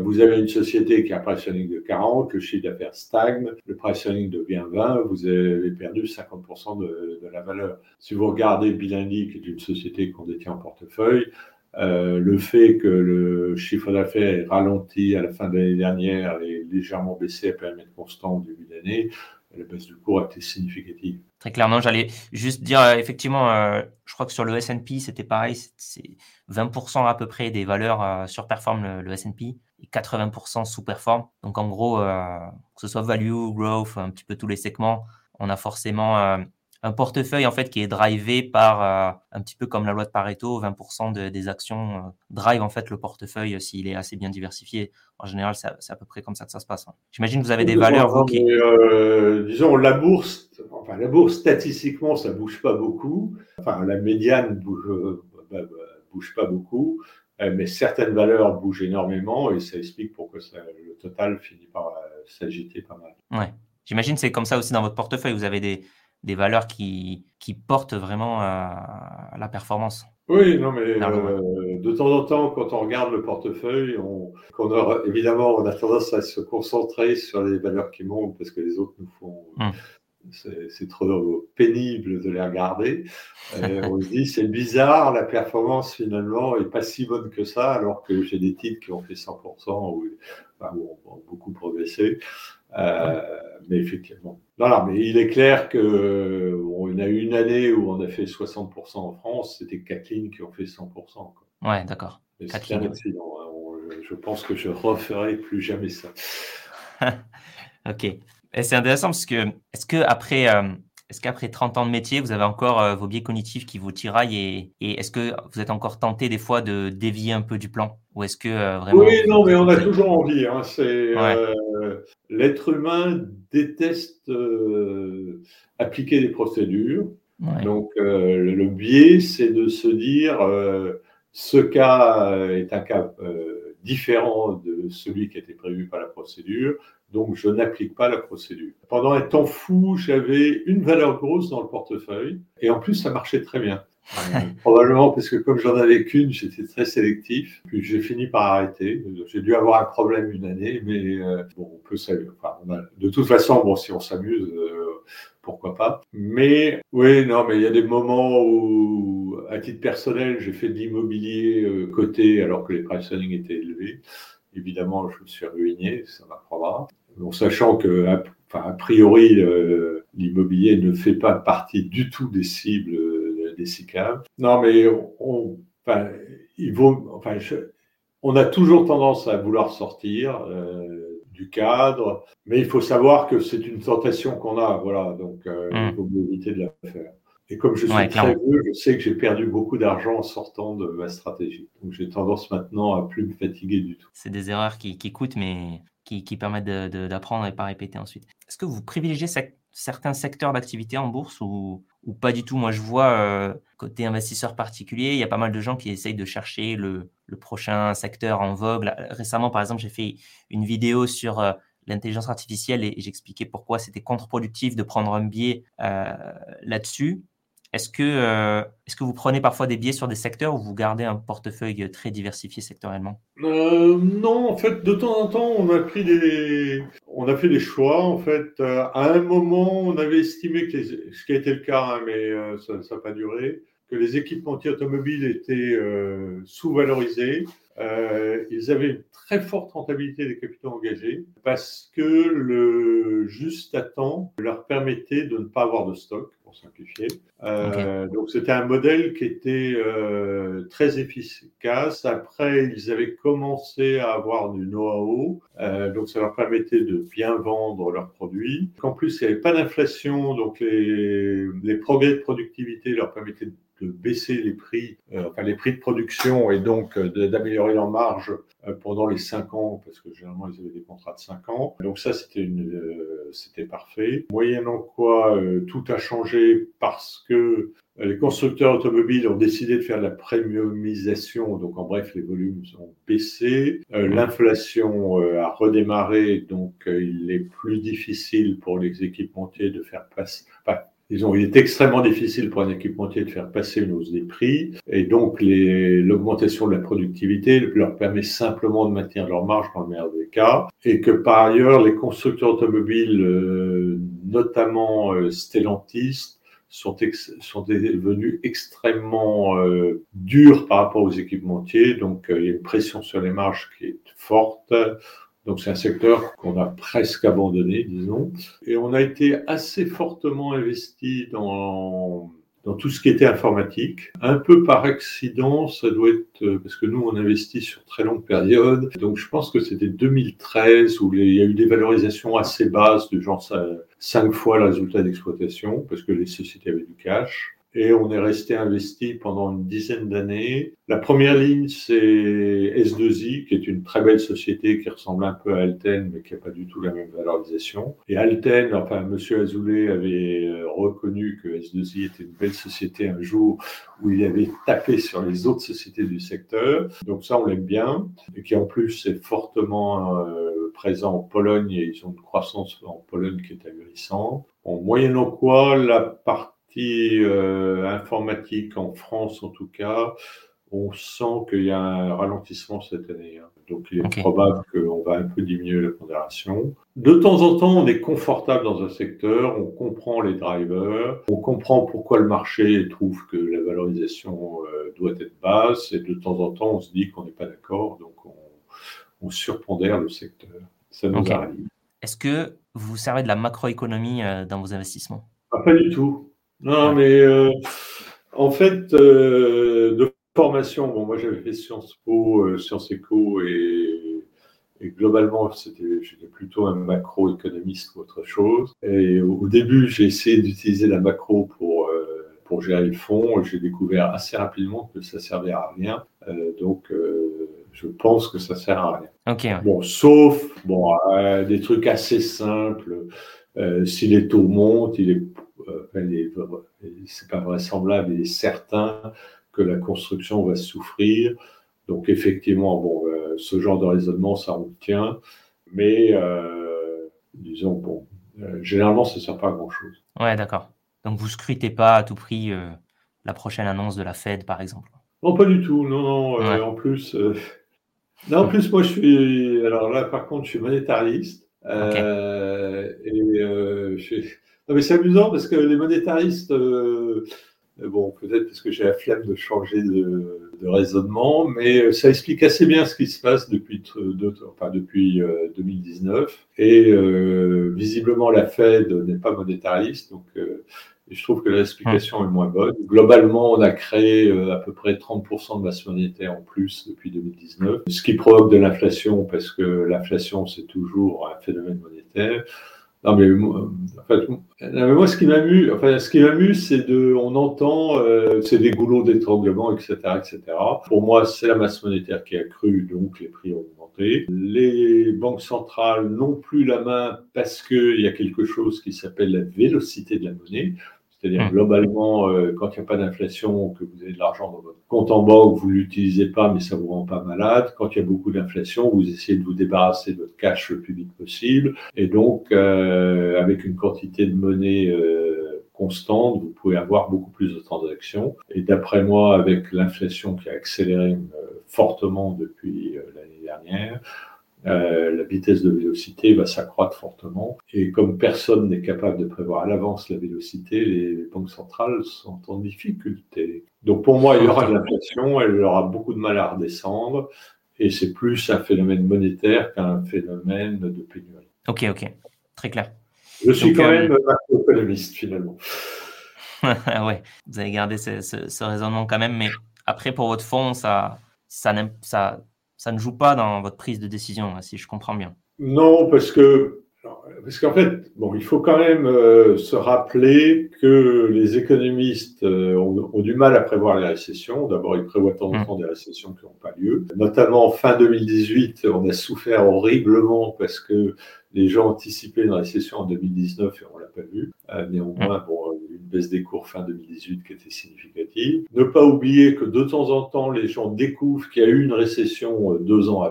Vous avez une société qui a un price de 40, le chiffre d'affaires stagne, le price devient 20, vous avez perdu 50% de, de, la valeur. Si vous regardez Bilandi, qui est une société qu'on détient en portefeuille, euh, le fait que le chiffre d'affaires est ralenti à la fin de l'année dernière et légèrement baissé à périmètre constant au début d'année, la baisse du cours a été significative. Très clairement, j'allais juste dire, euh, effectivement, euh, je crois que sur le S&P, c'était pareil, c'est 20% à peu près des valeurs surperforment le, le S&P et 80% sous-performent. Donc en gros, que ce soit value, growth, un petit peu tous les segments, on a forcément un portefeuille en fait qui est drivé par euh, un petit peu comme la loi de Pareto, 20% de, des actions euh, drive en fait le portefeuille s'il est assez bien diversifié. En général, c'est à, peu près comme ça que ça se passe. Hein. J'imagine que vous avez des valeurs vous qui. Euh, disons la bourse, enfin la bourse statistiquement ça bouge pas beaucoup. Enfin la médiane bouge, bah, bah, bouge pas beaucoup, mais certaines valeurs bougent énormément et ça explique pourquoi ça, le total finit par s'agiter pas mal. Ouais. J'imagine c'est comme ça aussi dans votre portefeuille. Vous avez des des valeurs qui, qui portent vraiment à, à la performance. Oui, non, mais euh, de temps en temps, quand on regarde le portefeuille, on, on a, évidemment, on a tendance à se concentrer sur les valeurs qui montent parce que les autres nous font. Hum. C'est trop pénible de les regarder. Euh, on se dit, c'est bizarre, la performance finalement est pas si bonne que ça, alors que j'ai des titres qui ont fait 100% ou, enfin, ou ont beaucoup progressé. Euh, mais effectivement. Non, non, mais il est clair que on a eu une année où on a fait 60% en France, c'était Kathleen qui ont fait 100%. Quoi. Ouais, d'accord. C'était un accident. Hein. Je pense que je referai plus jamais ça. ok. Et c'est intéressant parce que est-ce que après euh, est-ce qu'après 30 ans de métier, vous avez encore euh, vos biais cognitifs qui vous tiraillent et, et est-ce que vous êtes encore tenté des fois de dévier un peu du plan Ou est-ce que euh, vraiment. Oui, non, mais on a toujours envie. Hein. C'est, ouais. euh, l'être humain déteste appliquer des procédures. Ouais. Donc, le biais, c'est de se dire ce cas est un cas différent de celui qui était prévu par la procédure. Donc, je n'applique pas la procédure. Pendant un temps fou, j'avais une valeur grosse dans le portefeuille et en plus, ça marchait très bien. Euh, probablement parce que comme j'en avais qu'une, j'étais très sélectif. Puis j'ai fini par arrêter. J'ai dû avoir un problème une année, mais euh, bon, on peut s'amuser. Enfin, de toute façon, bon, si on s'amuse, euh, pourquoi pas. Mais oui, non, mais il y a des moments où, à titre personnel, j'ai fait de l'immobilier coté alors que les price étaient élevés. Évidemment, je me suis ruiné, ça m'apprendra. Bon, sachant que, a, enfin, a priori, euh, l'immobilier ne fait pas partie du tout des cibles euh, des SICAV. Non, mais on, enfin, il vaut, enfin, je, on a toujours tendance à vouloir sortir euh, du cadre, mais il faut savoir que c'est une tentation qu'on a, voilà, donc euh, mm. il faut éviter de la faire. Et comme je suis ouais, très vieux, je sais que j'ai perdu beaucoup d'argent en sortant de ma stratégie. Donc j'ai tendance maintenant à plus me fatiguer du tout. C'est des erreurs qui, qui coûtent, mais qui, permettent d'apprendre et pas répéter ensuite. Est-ce que vous privilégiez certains secteurs d'activité en bourse ou, pas du tout? Moi, je vois euh, côté investisseur particulier, il y a pas mal de gens qui essayent de chercher le, prochain secteur en vogue. Récemment, par exemple, j'ai fait une vidéo sur euh, l'intelligence artificielle et, et j'expliquais pourquoi c'était contre-productif de prendre un biais euh, là-dessus. Est-ce que, euh, est que vous prenez parfois des biais sur des secteurs ou vous gardez un portefeuille très diversifié sectoriellement? Euh, Non, en fait, de temps en temps, on a pris des, on a fait des choix. En fait, euh, à un moment, on avait estimé que, les... ce qui a été le cas, hein, mais ça n'a pas duré, que les équipementiers automobiles étaient sous-valorisés. ils avaient une très forte rentabilité des capitaux engagés parce que le juste à temps leur permettait de ne pas avoir de stock. Pour simplifier. Donc c'était un modèle qui était très efficace. Après, ils avaient commencé à avoir du know-how, donc ça leur permettait de bien vendre leurs produits. En plus, il n'y avait pas d'inflation, donc les, les progrès de productivité leur permettaient de de baisser les prix, euh, enfin les prix de production et donc euh, d'améliorer leur marge euh, pendant les 5 ans, parce que généralement ils avaient des contrats de 5 ans. Donc ça, c'était c'était parfait. Moyennant quoi, tout a changé parce que les constructeurs automobiles ont décidé de faire la premiumisation, donc en bref, les volumes ont baissé. L'inflation a redémarré, donc il est plus difficile pour les équipementiers de faire passer, ont, il est extrêmement difficile pour un équipementier de faire passer une hausse des prix et donc l'augmentation de la productivité leur permet simplement de maintenir leur marge dans le meilleur des cas et que par ailleurs les constructeurs automobiles, euh, notamment euh, Stellantis, sont, sont devenus extrêmement euh, durs par rapport aux équipementiers. Donc, il y a une pression sur les marges qui est forte. Donc c'est un secteur qu'on a presque abandonné, disons. Et on a été assez fortement investi dans, dans tout ce qui était informatique. Un peu par accident, ça doit être euh, parce que nous, on investit sur très longue période. Donc je pense que c'était 2013 où il y a eu des valorisations assez basses de genre cinq fois le résultat d'exploitation parce que les sociétés avaient du cash et on est resté investi pendant une dizaine d'années. La première ligne, c'est S2I, qui est une très belle société qui ressemble un peu à Alten, mais qui n'a pas du tout la même valorisation. Et Alten, enfin, Monsieur Azoulay avait euh, reconnu que S2I était une belle société un jour où il avait tapé sur les autres sociétés du secteur. Donc ça, on l'aime bien. Et qui en plus est fortement euh, présent en Pologne et ils ont une croissance en Pologne qui est ahurissante. En moyennant quoi, la partie euh, informatique en France en tout cas, on sent qu'il y a un ralentissement cette année. Hein. Donc il est probable qu'on va un peu diminuer la pondération. De temps en temps, on est confortable dans un secteur, on comprend les drivers, on comprend pourquoi le marché trouve que la valorisation euh, doit être basse, et de temps en temps, on se dit qu'on n'est pas d'accord, donc on, on, surpondère le secteur. Ça nous arrive. Est-ce que vous servez de la macroéconomie euh, dans vos investissements? Pas du tout. Non, mais euh, en fait, euh, de formation, bon, moi j'avais fait Sciences Po, euh, Sciences Éco et, et globalement, j'étais plutôt un macroéconomiste ou autre chose. Et au, début, j'ai essayé d'utiliser la macro pour, pour gérer le fonds. J'ai découvert assez rapidement que ça servait à rien. donc, je pense que ça sert à rien. Bon, sauf bon, des trucs assez simples. si les taux montent, il est c'est pas vraisemblable, il est certain que la construction va souffrir. Donc effectivement, bon, euh, ce genre de raisonnement, ça on tient, mais euh, disons, bon, généralement, ça ne sert pas à grand-chose. Ouais, d'accord. Donc vous scrutez pas à tout prix la prochaine annonce de la Fed, par exemple? Non, pas du tout. Non, non. en plus, non, en plus, moi, je suis. Alors là, par contre, je suis monétariste. Et je mais c'est amusant parce que les monétaristes, euh, bon, peut-être parce que j'ai la flemme de changer de, raisonnement, mais ça explique assez bien ce qui se passe depuis, enfin, depuis 2019. Euh, Et euh, visiblement, la Fed n'est pas monétariste, donc je trouve que l'explication est moins bonne. Globalement, on a créé à peu près 30% de masse monétaire en plus depuis 2019, ce qui provoque de l'inflation parce que l'inflation, c'est toujours un phénomène monétaire. Non, mais moi, ce qui m'amuse, enfin, ce qui m'amuse, c'est de, on entend, euh, c'est des goulots d'étranglement, etc., etc. Pour moi, c'est la masse monétaire qui a cru, donc les prix ont augmenté. Les banques centrales n'ont plus la main parce qu'il y a quelque chose qui s'appelle la vélocité de la monnaie. C'est-à-dire, mmh. globalement, euh, quand il n'y a pas d'inflation, que vous avez de l'argent dans votre compte en banque, vous ne l'utilisez pas, mais ça ne vous rend pas malade. Quand il y a beaucoup d'inflation, vous essayez de vous débarrasser de votre cash le plus vite possible. Et donc, euh, avec une quantité de monnaie euh, constante, vous pouvez avoir beaucoup plus de transactions. Et d'après moi, avec l'inflation qui a accéléré fortement depuis l'année dernière, euh, la vitesse de vélocité va s'accroître fortement. Et comme personne n'est capable de prévoir à l'avance la vélocité, les banques centrales sont en difficulté. Donc pour moi, il y aura de l'inflation, elle aura beaucoup de mal à redescendre, et c'est plus un phénomène monétaire qu'un phénomène de pénurie. Ok, ok, très clair. Je suis quand euh, même macroéconomiste finalement. ouais, vous avez gardé ce, raisonnement quand même, mais après, pour votre fonds, ça, ça, ça, ça ne joue pas dans votre prise de décision, si je comprends bien. Non, parce que parce qu'en fait, bon, il faut quand même euh, se rappeler que les économistes euh, ont, du mal à prévoir les récessions. D'abord, ils prévoient de temps en mmh. temps des récessions qui n'ont pas lieu. Notamment fin 2018, on a souffert horriblement parce que les gens anticipaient une récession en 2019 et on l'a pas vu. Euh, néanmoins, mmh. bon, baisse des cours fin 2018 qui était significative. Ne pas oublier que de temps en temps, les gens découvrent qu'il y a eu une récession deux ans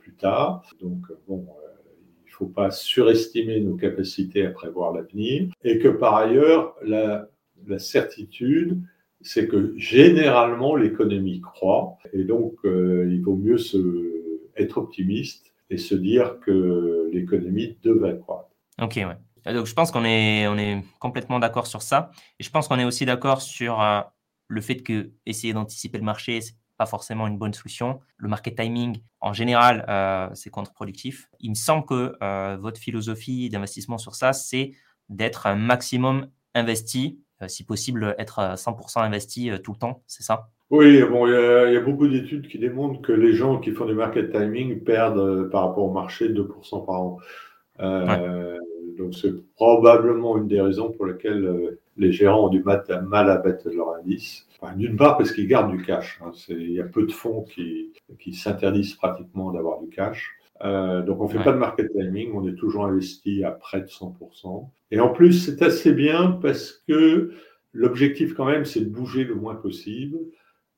plus tard. Donc, bon faut pas surestimer nos capacités à prévoir l'avenir et que par ailleurs, la, certitude, c'est que généralement l'économie croît et donc euh, il vaut mieux se, être optimiste et se dire que l'économie devrait croître. Ok, ouais. Donc je pense qu'on est, on est complètement d'accord sur ça et je pense qu'on est aussi d'accord sur euh, le fait que essayer d'anticiper le marché, forcément une bonne solution. Le market timing, en général, euh, c'est contre-productif. Il me semble que euh, votre philosophie d'investissement sur ça, c'est d'être un maximum investi, si possible, être 100% investi tout le temps, c'est ça? Oui, bon, il y, a, beaucoup d'études qui démontrent que les gens qui font du market timing perdent par rapport au marché 2% par an. Donc c'est probablement une des raisons pour lesquelles les gérants ont du mal à battre leur indice. D'une part parce qu'ils gardent du cash. Hein. Il y a peu de fonds qui, qui s'interdisent pratiquement d'avoir du cash. Euh, donc on ne fait pas de market timing, on est toujours investi à près de 100%. Et en plus, c'est assez bien parce que l'objectif quand même, c'est de bouger le moins possible.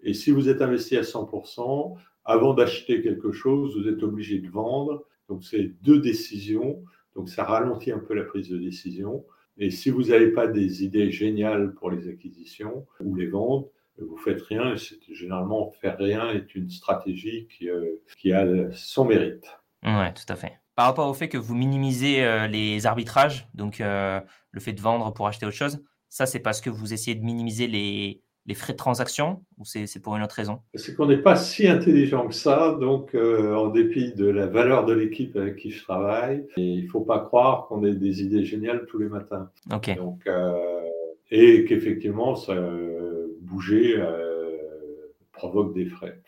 Et si vous êtes investi à 100%, avant d'acheter quelque chose, vous êtes obligé de vendre. Donc c'est deux décisions. Donc ça ralentit un peu la prise de décision. Et si vous n'avez pas des idées géniales pour les acquisitions ou les ventes, vous faites rien. Généralement, faire rien est une stratégie qui, euh, a son mérite. Oui, tout à fait. Par rapport au fait que vous minimisez euh, les arbitrages, donc euh, le fait de vendre pour acheter autre chose, ça c'est parce que vous essayez de minimiser les, les frais de transaction ou c'est pour une autre raison? C'est qu'on n'est pas si intelligent que ça, donc euh, en dépit de la valeur de l'équipe avec qui je travaille, il ne faut pas croire qu'on ait des idées géniales tous les matins. Ok. Donc, euh, et qu'effectivement, ça, bouger euh, provoque des frais.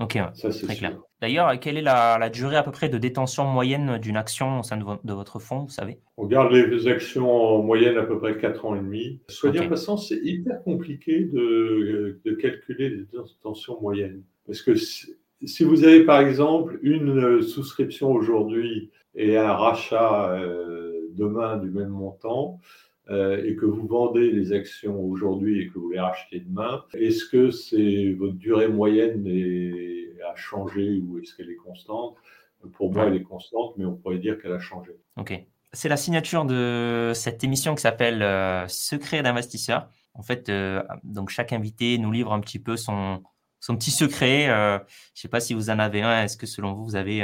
Ok, ça, c'est très clair. D'ailleurs, quelle est la, durée à peu près de détention moyenne d'une action au sein de, votre fonds, vous savez? On garde les actions en moyenne à peu près 4 ans et demi. Soit okay. passant, c'est hyper compliqué de, calculer les détentions moyennes. Parce que si, vous avez par exemple une souscription aujourd'hui et un rachat euh, demain du même montant, euh, et que vous vendez les actions aujourd'hui et que vous les rachetez demain, est-ce que c'est votre durée moyenne a changé ou est-ce qu'elle est constante? Pour moi, elle est constante, mais on pourrait dire qu'elle a changé. Ok. C'est la signature de cette émission qui s'appelle euh, Secret d'investisseur. En fait, euh, donc chaque invité nous livre un petit peu son, son petit secret. je ne sais pas si vous en avez un. Est-ce que selon vous, vous avez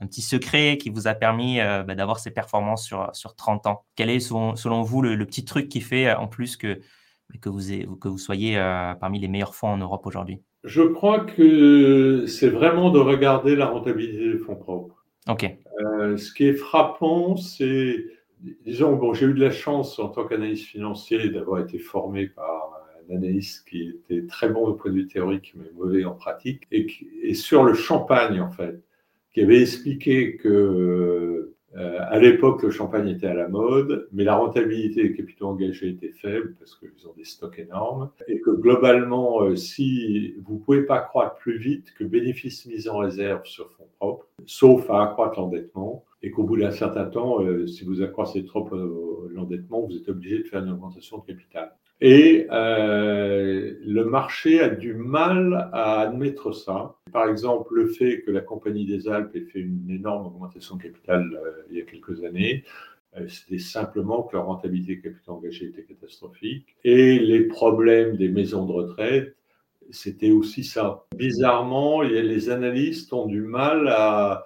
un petit secret qui vous a permis euh, bah, d'avoir ces performances sur, sur 30 ans Quel est, selon, vous, le, petit truc qui fait euh, en plus que, que, vous, que vous soyez euh, parmi les meilleurs fonds en Europe aujourd'hui? Je crois que c'est vraiment de regarder la rentabilité des fonds propres. OK. ce qui est frappant, c'est, disons, bon, j'ai eu de la chance en tant qu'analyste financier d'avoir été formé par un analyste qui était très bon au point de vue théorique, mais mauvais en pratique, et, et sur le champagne, en fait qui avait expliqué que euh, à l'époque, le champagne était à la mode, mais la rentabilité des capitaux engagés était faible parce qu'ils ont des stocks énormes, et que globalement, euh, si vous pouvez pas croître plus vite que bénéfices mis en réserve sur fonds propres, sauf à accroître l'endettement, et qu'au bout d'un certain temps, euh, si vous accroissez trop l'endettement, vous êtes obligé de faire une augmentation de capital. Et euh, le marché a du mal à admettre ça. Par exemple, le fait que la Compagnie des Alpes ait fait une énorme augmentation de capital euh, il y a quelques années, euh, c'était simplement que leur rentabilité capital engagé était catastrophique. Et les problèmes des maisons de retraite, c'était aussi ça. Bizarrement, les analystes ont du mal à,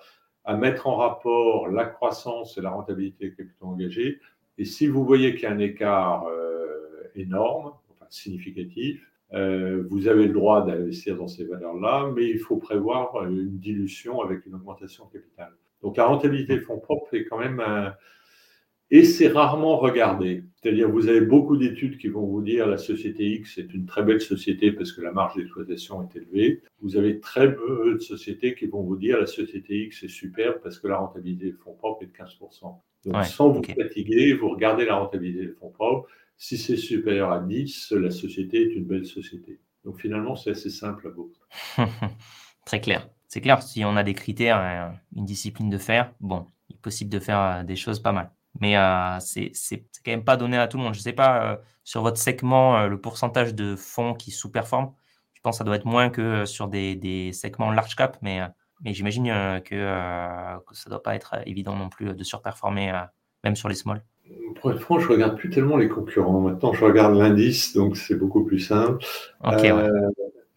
à mettre en rapport la croissance et la rentabilité des capitaux engagés. Et si vous voyez qu'il y a un écart énorme, enfin significatif. Euh, vous avez le droit d'investir dans ces valeurs-là, mais il faut prévoir une dilution avec une augmentation de capital. Donc la rentabilité des fonds propres est quand même un, et c'est rarement regardé. C'est-à-dire, vous avez beaucoup d'études qui vont vous dire la société X est une très belle société parce que la marge d'exploitation est élevée. Vous avez très peu de sociétés qui vont vous dire la société X est super parce que la rentabilité des fonds propres est de 15%. Donc, sans vous fatiguer, vous regardez la rentabilité des fonds propres. Si c'est supérieur à 10, la société est une belle société. Donc, finalement, c'est assez simple à vous. très clair. C'est clair, si on a des critères, une discipline de faire, bon, il est possible de faire euh, des choses pas mal. Mais euh, c'est quand même pas donné à tout le monde. Je ne sais pas, euh, sur votre segment, le pourcentage de fonds qui sous-performent, je pense que ça doit être moins que sur des, des segments large cap, mais, mais j'imagine que, que, ça ne doit pas être évident non plus de surperformer, même sur les small. Pour être franc, je ne regarde plus tellement les concurrents. Maintenant, je regarde l'indice, donc c'est beaucoup plus simple.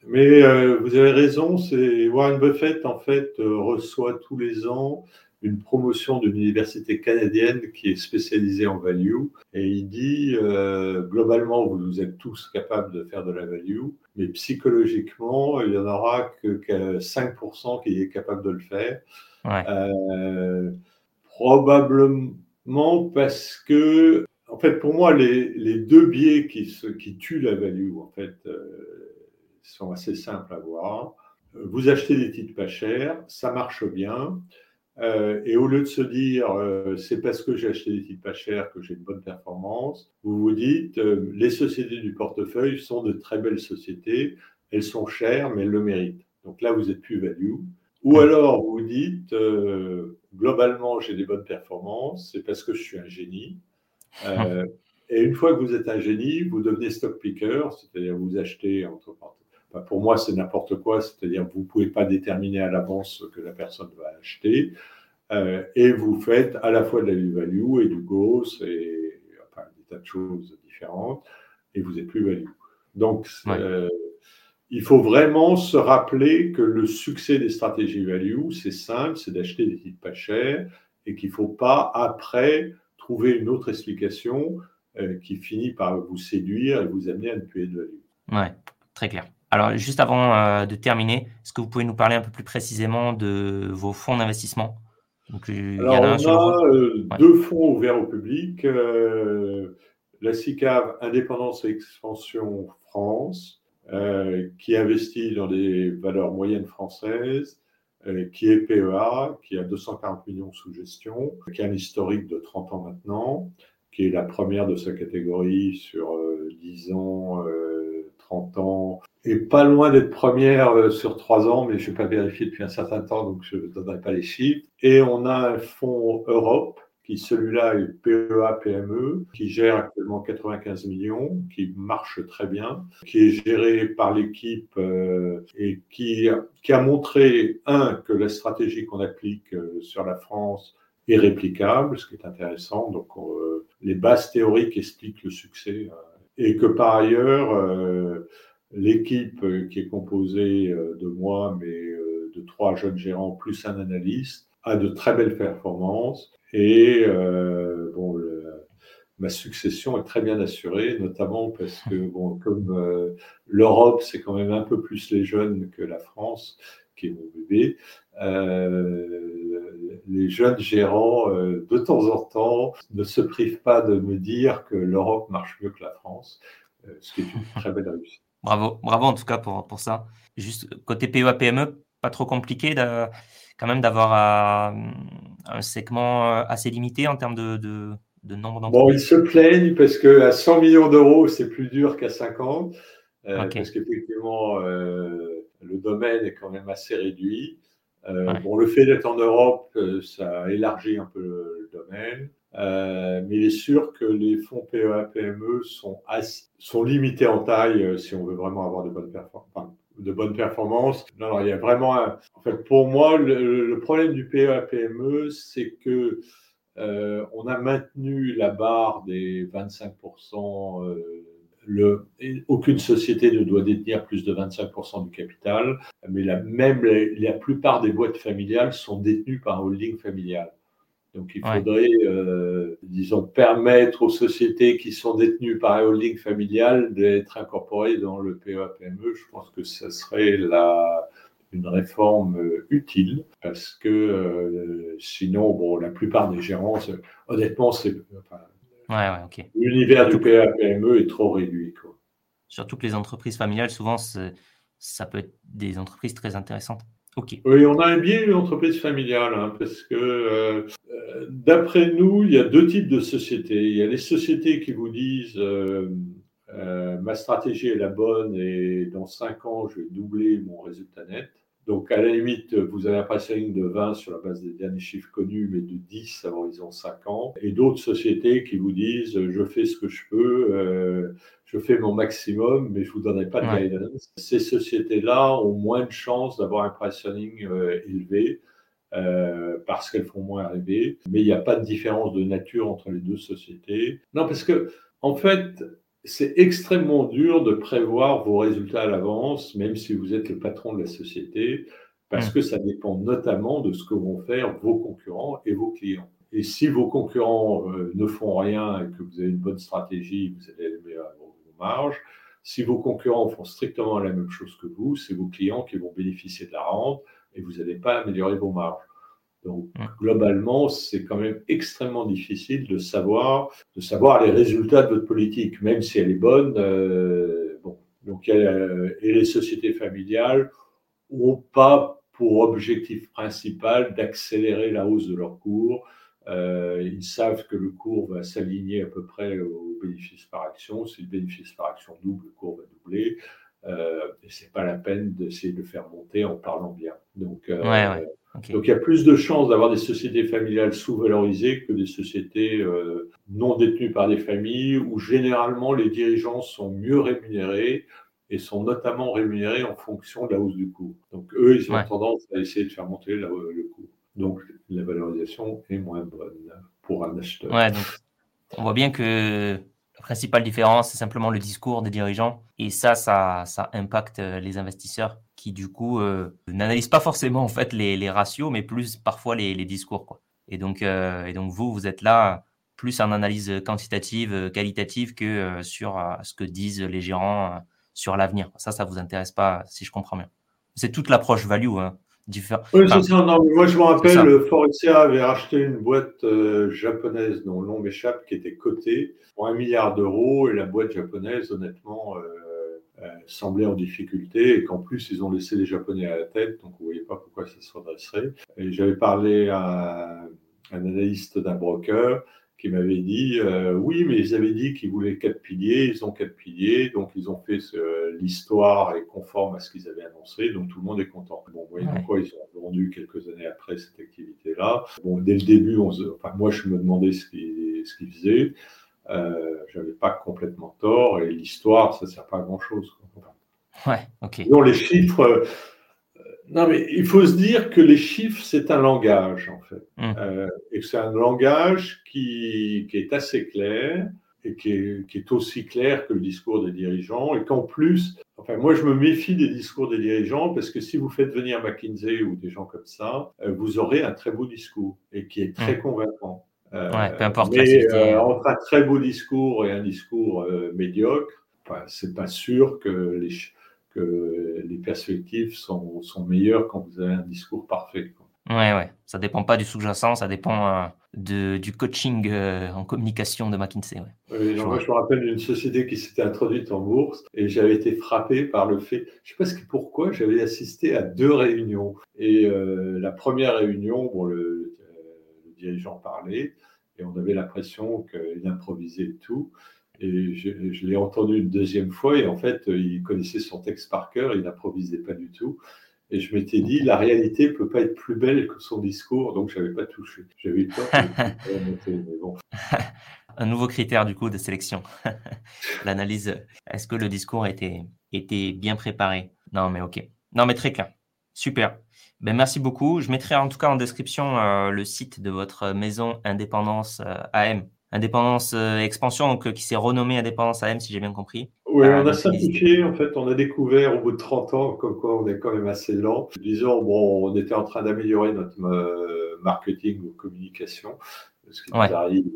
Mais vous avez raison, c'est Warren Buffett, en fait, reçoit tous les ans une promotion d'une université canadienne qui est spécialisée en value. Et il dit, euh, globalement, vous, êtes tous capables de faire de la value, mais psychologiquement, il n'y en aura que, 5% qui est capable de le faire. Euh, probablement parce que, en fait, pour moi, les, deux biais qui, qui, tuent la value, en fait, euh, sont assez simples à voir. Vous achetez des titres pas chers, ça marche bien. Euh, et au lieu de se dire euh, c'est parce que j'ai acheté des titres pas chers que j'ai une bonne performance, vous vous dites euh, les sociétés du portefeuille sont de très belles sociétés, elles sont chères mais elles le méritent. Donc là vous êtes plus value. Ou alors vous vous dites globalement j'ai des bonnes performances, c'est parce que je suis un génie. et une fois que vous êtes un génie, vous devenez stock picker, c'est-à-dire vous achetez entre pour moi, c'est n'importe quoi, c'est-à-dire vous ne pouvez pas déterminer à l'avance ce que la personne va acheter, euh, et vous faites à la fois de la value et du GOS et enfin, des tas de choses différentes, et vous êtes plus value. Donc, euh, il faut vraiment se rappeler que le succès des stratégies value, c'est simple, c'est d'acheter des titres pas chers, et qu'il ne faut pas après trouver une autre explication euh, qui finit par vous séduire et vous amener à ne plus être value. Ouais, très clair. Alors, juste avant euh, de terminer, est-ce que vous pouvez nous parler un peu plus précisément de vos fonds d'investissement? Donc, il Alors, on a euh, deux fonds ouverts au public. Euh, la SICAV Indépendance et Expansion France, qui investit dans des valeurs moyennes françaises, qui est PEA, qui a 240 millions sous gestion, qui a un historique de 30 ans maintenant, qui est la première de sa catégorie sur 10 ans, 30 ans, et pas loin d'être première euh, sur trois ans, mais je ne vais pas vérifier depuis un certain temps, donc je ne donnerai pas les chiffres. Et on a un fonds Europe, qui celui-là est PEA PME, qui gère actuellement 95 millions, qui marche très bien, qui est géré par l'équipe euh, et qui, a montré, un, que la stratégie qu'on applique euh, sur la France est réplicable, ce qui est intéressant. Donc, les bases théoriques expliquent le succès. Et que par ailleurs, L'équipe euh, qui est composée euh, de moi, mais euh, de trois jeunes gérants plus un analyste, a de très belles performances et bon, ma succession est très bien assurée, notamment parce que bon, comme l'Europe, c'est quand même un peu plus les jeunes que la France, qui est mon bébé. Les jeunes gérants, de temps en temps, ne se privent pas de me dire que l'Europe marche mieux que la France, ce qui est une très belle réussite. Bravo, bravo en tout cas pour, pour ça. Juste côté PEA PME, pas trop compliqué de, quand même d'avoir euh, un segment euh, assez limité en termes de, de, nombre d'emplois. Bon, ils se plaignent parce qu'à 100 millions d'euros, c'est plus dur qu'à 50. Euh, parce qu'effectivement, le domaine est quand même assez réduit. Bon, le fait d'être en Europe, ça élargit un peu le domaine. Euh, mais il est sûr que les fonds PEA-PME sont, sont limités en taille euh, si on veut vraiment avoir de bonnes, performances. de bonnes performances. Non, il y a vraiment En fait, pour moi, le, problème du PEA-PME, c'est que euh, on a maintenu la barre des 25%. Le, aucune société ne doit détenir plus de 25% du capital, mais la, même la plupart des boîtes familiales sont détenues par un holding familial. Donc il faudrait, euh, disons, permettre aux sociétés qui sont détenues par un holding familial d'être incorporées dans le PEA-PME. Je pense que ce serait la, une réforme utile parce que sinon, bon, la plupart des gérants, honnêtement, c'est l'univers du PA-PME est trop réduit. Quoi. Surtout que les entreprises familiales, souvent, ça peut être des entreprises très intéressantes. Oui, on a bien une entreprise familiale, hein, parce que euh, euh, d'après nous, il y a deux types de sociétés. Il y a les sociétés qui vous disent euh, ma stratégie est la bonne et dans cinq ans, je vais doubler mon résultat net. Donc, à la limite, vous avez un pricing de 20 sur la base des derniers chiffres connus, mais de 10 à horizon 5 ans. Et d'autres sociétés qui vous disent, je fais ce que je peux, euh, je fais mon maximum, mais je ne vous donnerai pas de guidance. Ces sociétés-là ont moins de chances d'avoir un pricing euh, élevé. Euh, parce qu'elles font moins rêver, mais il n'y a pas de différence de nature entre les deux sociétés. Non, parce que en fait, c'est extrêmement dur de prévoir vos résultats à l'avance, même si vous êtes le patron de la société, parce mmh. que ça dépend notamment de ce que vont faire vos concurrents et vos clients. Et si vos concurrents euh, ne font rien et que vous avez une bonne stratégie, vous allez améliorer vos marges. Si vos concurrents font strictement la même chose que vous, c'est vos clients qui vont bénéficier de la rente et vous n'allez pas améliorer vos marges. Donc, globalement, c'est quand même extrêmement difficile de savoir, de savoir les résultats de votre politique, même si elle est bonne. Euh, bon. Donc, et les sociétés familiales n'ont pas pour objectif principal d'accélérer la hausse de leur cours. Euh, ils savent que le cours va s'aligner à peu près au bénéfice par action. Si le bénéfice par action double, le cours va doubler. Euh, et c'est pas la peine d'essayer de le faire monter en parlant bien. Donc, euh, ouais, Donc il y a plus de chances d'avoir des sociétés familiales sous-valorisées que des sociétés euh, non détenues par des familles où généralement les dirigeants sont mieux rémunérés et sont notamment rémunérés en fonction de la hausse du coût. Donc eux, ils ont tendance à essayer de faire monter le coût. Donc la valorisation est moins bonne pour un acheteur. Ouais, donc on voit bien que la principale différence, c'est simplement le discours des dirigeants. Et ça, ça, ça impacte les investisseurs qui du coup euh, n'analyse pas forcément en fait les, ratios, mais plus parfois les, discours. Quoi. Et, donc, euh, et donc vous, vous êtes là plus en analyse quantitative, euh, qualitative que sur ce que disent les gérants sur l'avenir. Ça, ça vous intéresse pas, si je comprends bien. C'est toute l'approche value. Hein, oui, c'est ça. moi, je me rappelle, Forestia avait racheté une boîte japonaise dont le nom m'échappe, qui était cotée pour un milliard d'euros. Et la boîte japonaise, honnêtement, euh, semblaient en difficulté et qu'en plus ils ont laissé les Japonais à la tête, donc vous voyez pas pourquoi ça se redresserait. Et j'avais parlé à un analyste d'un broker qui m'avait dit euh, oui, mais ils avaient dit qu'ils voulaient quatre piliers, ils ont quatre piliers, donc ils ont fait l'histoire est conforme à ce qu'ils avaient annoncé, donc tout le monde est content. Bon, vous voyez pourquoi ils ont vendu quelques années après cette activité-là. Bon, dès le début, on enfin, moi je me demandais ce qu'ils ce qu'ils faisaient. Euh, j'avais pas complètement tort et l'histoire, ça sert pas à grand chose. Ouais, ok. Non, les chiffres. Euh, non, mais il faut se dire que les chiffres, c'est un langage, en fait. Hum. Euh, et que c'est un langage qui, qui, est assez clair et qui est, qui est, aussi clair que le discours des dirigeants. Et qu'en plus, enfin, moi, je me méfie des discours des dirigeants parce que si vous faites venir McKinsey ou des gens comme ça, vous aurez un très beau discours et qui est très hum. convaincant. Euh, peu importe. Mais euh, entre un très beau discours et un discours euh, médiocre, enfin, c'est pas sûr que les, que les perspectives sont, sont, meilleures quand vous avez un discours parfait. Quoi. Ouais, ouais. Ça dépend pas du sous-jacent, ça dépend de, du coaching en communication de McKinsey. Ouais. moi, je me rappelle d'une société qui s'était introduite en bourse et j'avais été frappé par le fait, je ne sais pas pourquoi, j'avais assisté à deux réunions. Et la première réunion, bon, le, dirigeant parlait, et on avait l'impression qu'il improvisait tout. Et je, l'ai entendu une deuxième fois, et en fait, il connaissait son texte par cœur, il n'improvisait pas du tout. Et je m'étais dit, la réalité ne peut pas être plus belle que son discours, donc je n'avais pas touché. J'avais peur bon. Un nouveau critère du coup de sélection. L'analyse, est-ce que le discours était, était bien préparé? Non, mais ok. Non, mais très clair. Super. Ben, merci beaucoup. Je mettrai en tout cas en description euh, le site de votre maison Indépendance euh, AM. Indépendance euh, Expansion, donc, qui s'est renommée Indépendance AM, si j'ai bien compris. Oui, on a simplifié. En fait, on a découvert au bout de 30 ans, comme quoi on est quand même assez lent. Disons, bon, on était en train d'améliorer notre marketing ou communication, ce qui nous arrive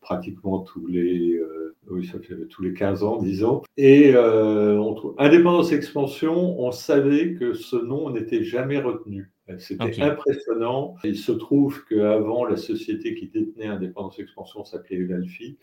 pratiquement tous les Oui, ça fait tous les 15 ans, disons. Et euh, on indépendance expansion, on savait que ce nom n'était jamais retenu. C'était impressionnant. Il se trouve qu'avant, la société qui détenait Indépendance Expansion s'appelait Evalfi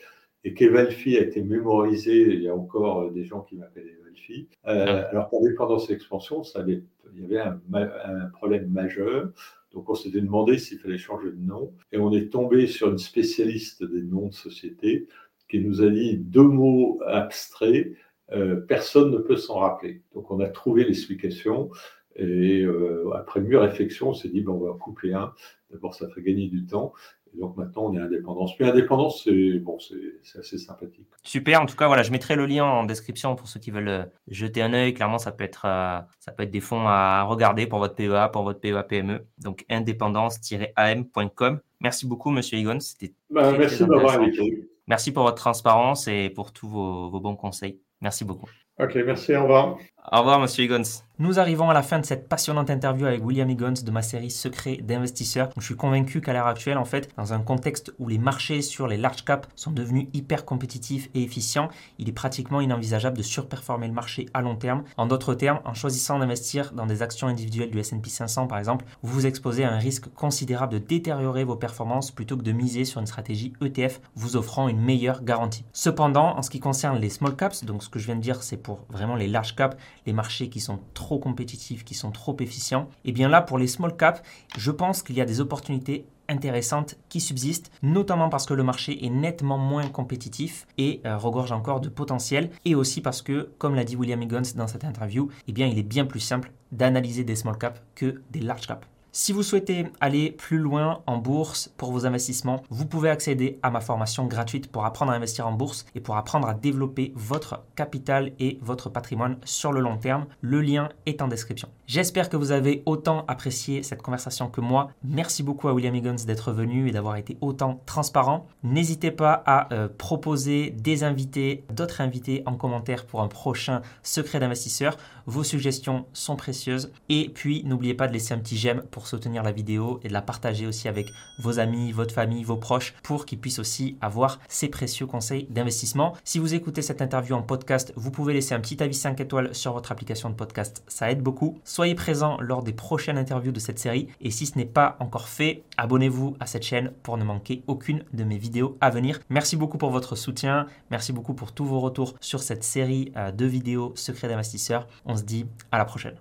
et qu'Evalfi a été mémorisé. Il y a encore des gens qui m'appellent Evalfi. Euh, alors qu'Indépendance Expansion, ça il y avait un, un problème majeur. Donc on s'était demandé s'il fallait changer de nom. Et on est tombé sur une spécialiste des noms de société qui nous a dit deux mots abstraits. Euh, personne ne peut s'en rappeler. Donc on a trouvé l'explication. Et euh, après mûre réflexion, on s'est dit, bon, on va couper un. D'abord, ça fait gagner du temps. Et donc maintenant, on est indépendance. Mais indépendance, c'est bon, c'est assez sympathique. Super. En tout cas, voilà, je mettrai le lien en description pour ceux qui veulent euh, jeter un œil. Clairement, ça peut être, euh, ça peut être des fonds à regarder pour votre PEA, pour votre PEA PME. Donc indépendance-am.com. Merci beaucoup, Monsieur Egon. C'était bah, merci d'avoir invité. Merci pour votre transparence et pour tous vos, vos bons conseils. Merci beaucoup. Ok, merci. Au revoir. Au revoir, Monsieur Egon. Nous arrivons à la fin de cette passionnante interview avec William Higgins de ma série Secret d'investisseurs. Je suis convaincu qu'à l'heure actuelle, en fait, dans un contexte où les marchés sur les large caps sont devenus hyper compétitifs et efficients, il est pratiquement inenvisageable de surperformer le marché à long terme. En d'autres termes, en choisissant d'investir dans des actions individuelles du S&P 500 par exemple, vous vous exposez à un risque considérable de détériorer vos performances plutôt que de miser sur une stratégie ETF vous offrant une meilleure garantie. Cependant, en ce qui concerne les small caps, donc ce que je viens de dire, c'est pour vraiment les large caps, les marchés qui sont trop compétitifs, qui sont trop efficients, et eh bien là, pour les small caps, je pense qu'il y a des opportunités intéressantes qui subsistent, notamment parce que le marché est nettement moins compétitif et euh, regorge encore de potentiel, et aussi parce que, comme l'a dit William Higgins dans cette interview, eh bien il est bien plus simple d'analyser des small caps que des large caps. Si vous souhaitez aller plus loin en bourse pour vos investissements, vous pouvez accéder à ma formation gratuite pour apprendre à investir en bourse et pour apprendre à développer votre capital et votre patrimoine sur le long terme. Le lien est en description. J'espère que vous avez autant apprécié cette conversation que moi. Merci beaucoup à William Higgins d'être venu et d'avoir été autant transparent. N'hésitez pas à euh, proposer des invités, d'autres invités en commentaire pour un prochain secret d'investisseur. Vos suggestions sont précieuses. Et puis, n'oubliez pas de laisser un petit j'aime pour soutenir la vidéo et de la partager aussi avec vos amis, votre famille, vos proches pour qu'ils puissent aussi avoir ces précieux conseils d'investissement. Si vous écoutez cette interview en podcast, vous pouvez laisser un petit avis 5 étoiles sur votre application de podcast. Ça aide beaucoup. Soyez présents lors des prochaines interviews de cette série. Et si ce n'est pas encore fait, abonnez-vous à cette chaîne pour ne manquer aucune de mes vidéos à venir. Merci beaucoup pour votre soutien. Merci beaucoup pour tous vos retours sur cette série euh, de vidéos secrets d'investisseurs. On se dit à la prochaine.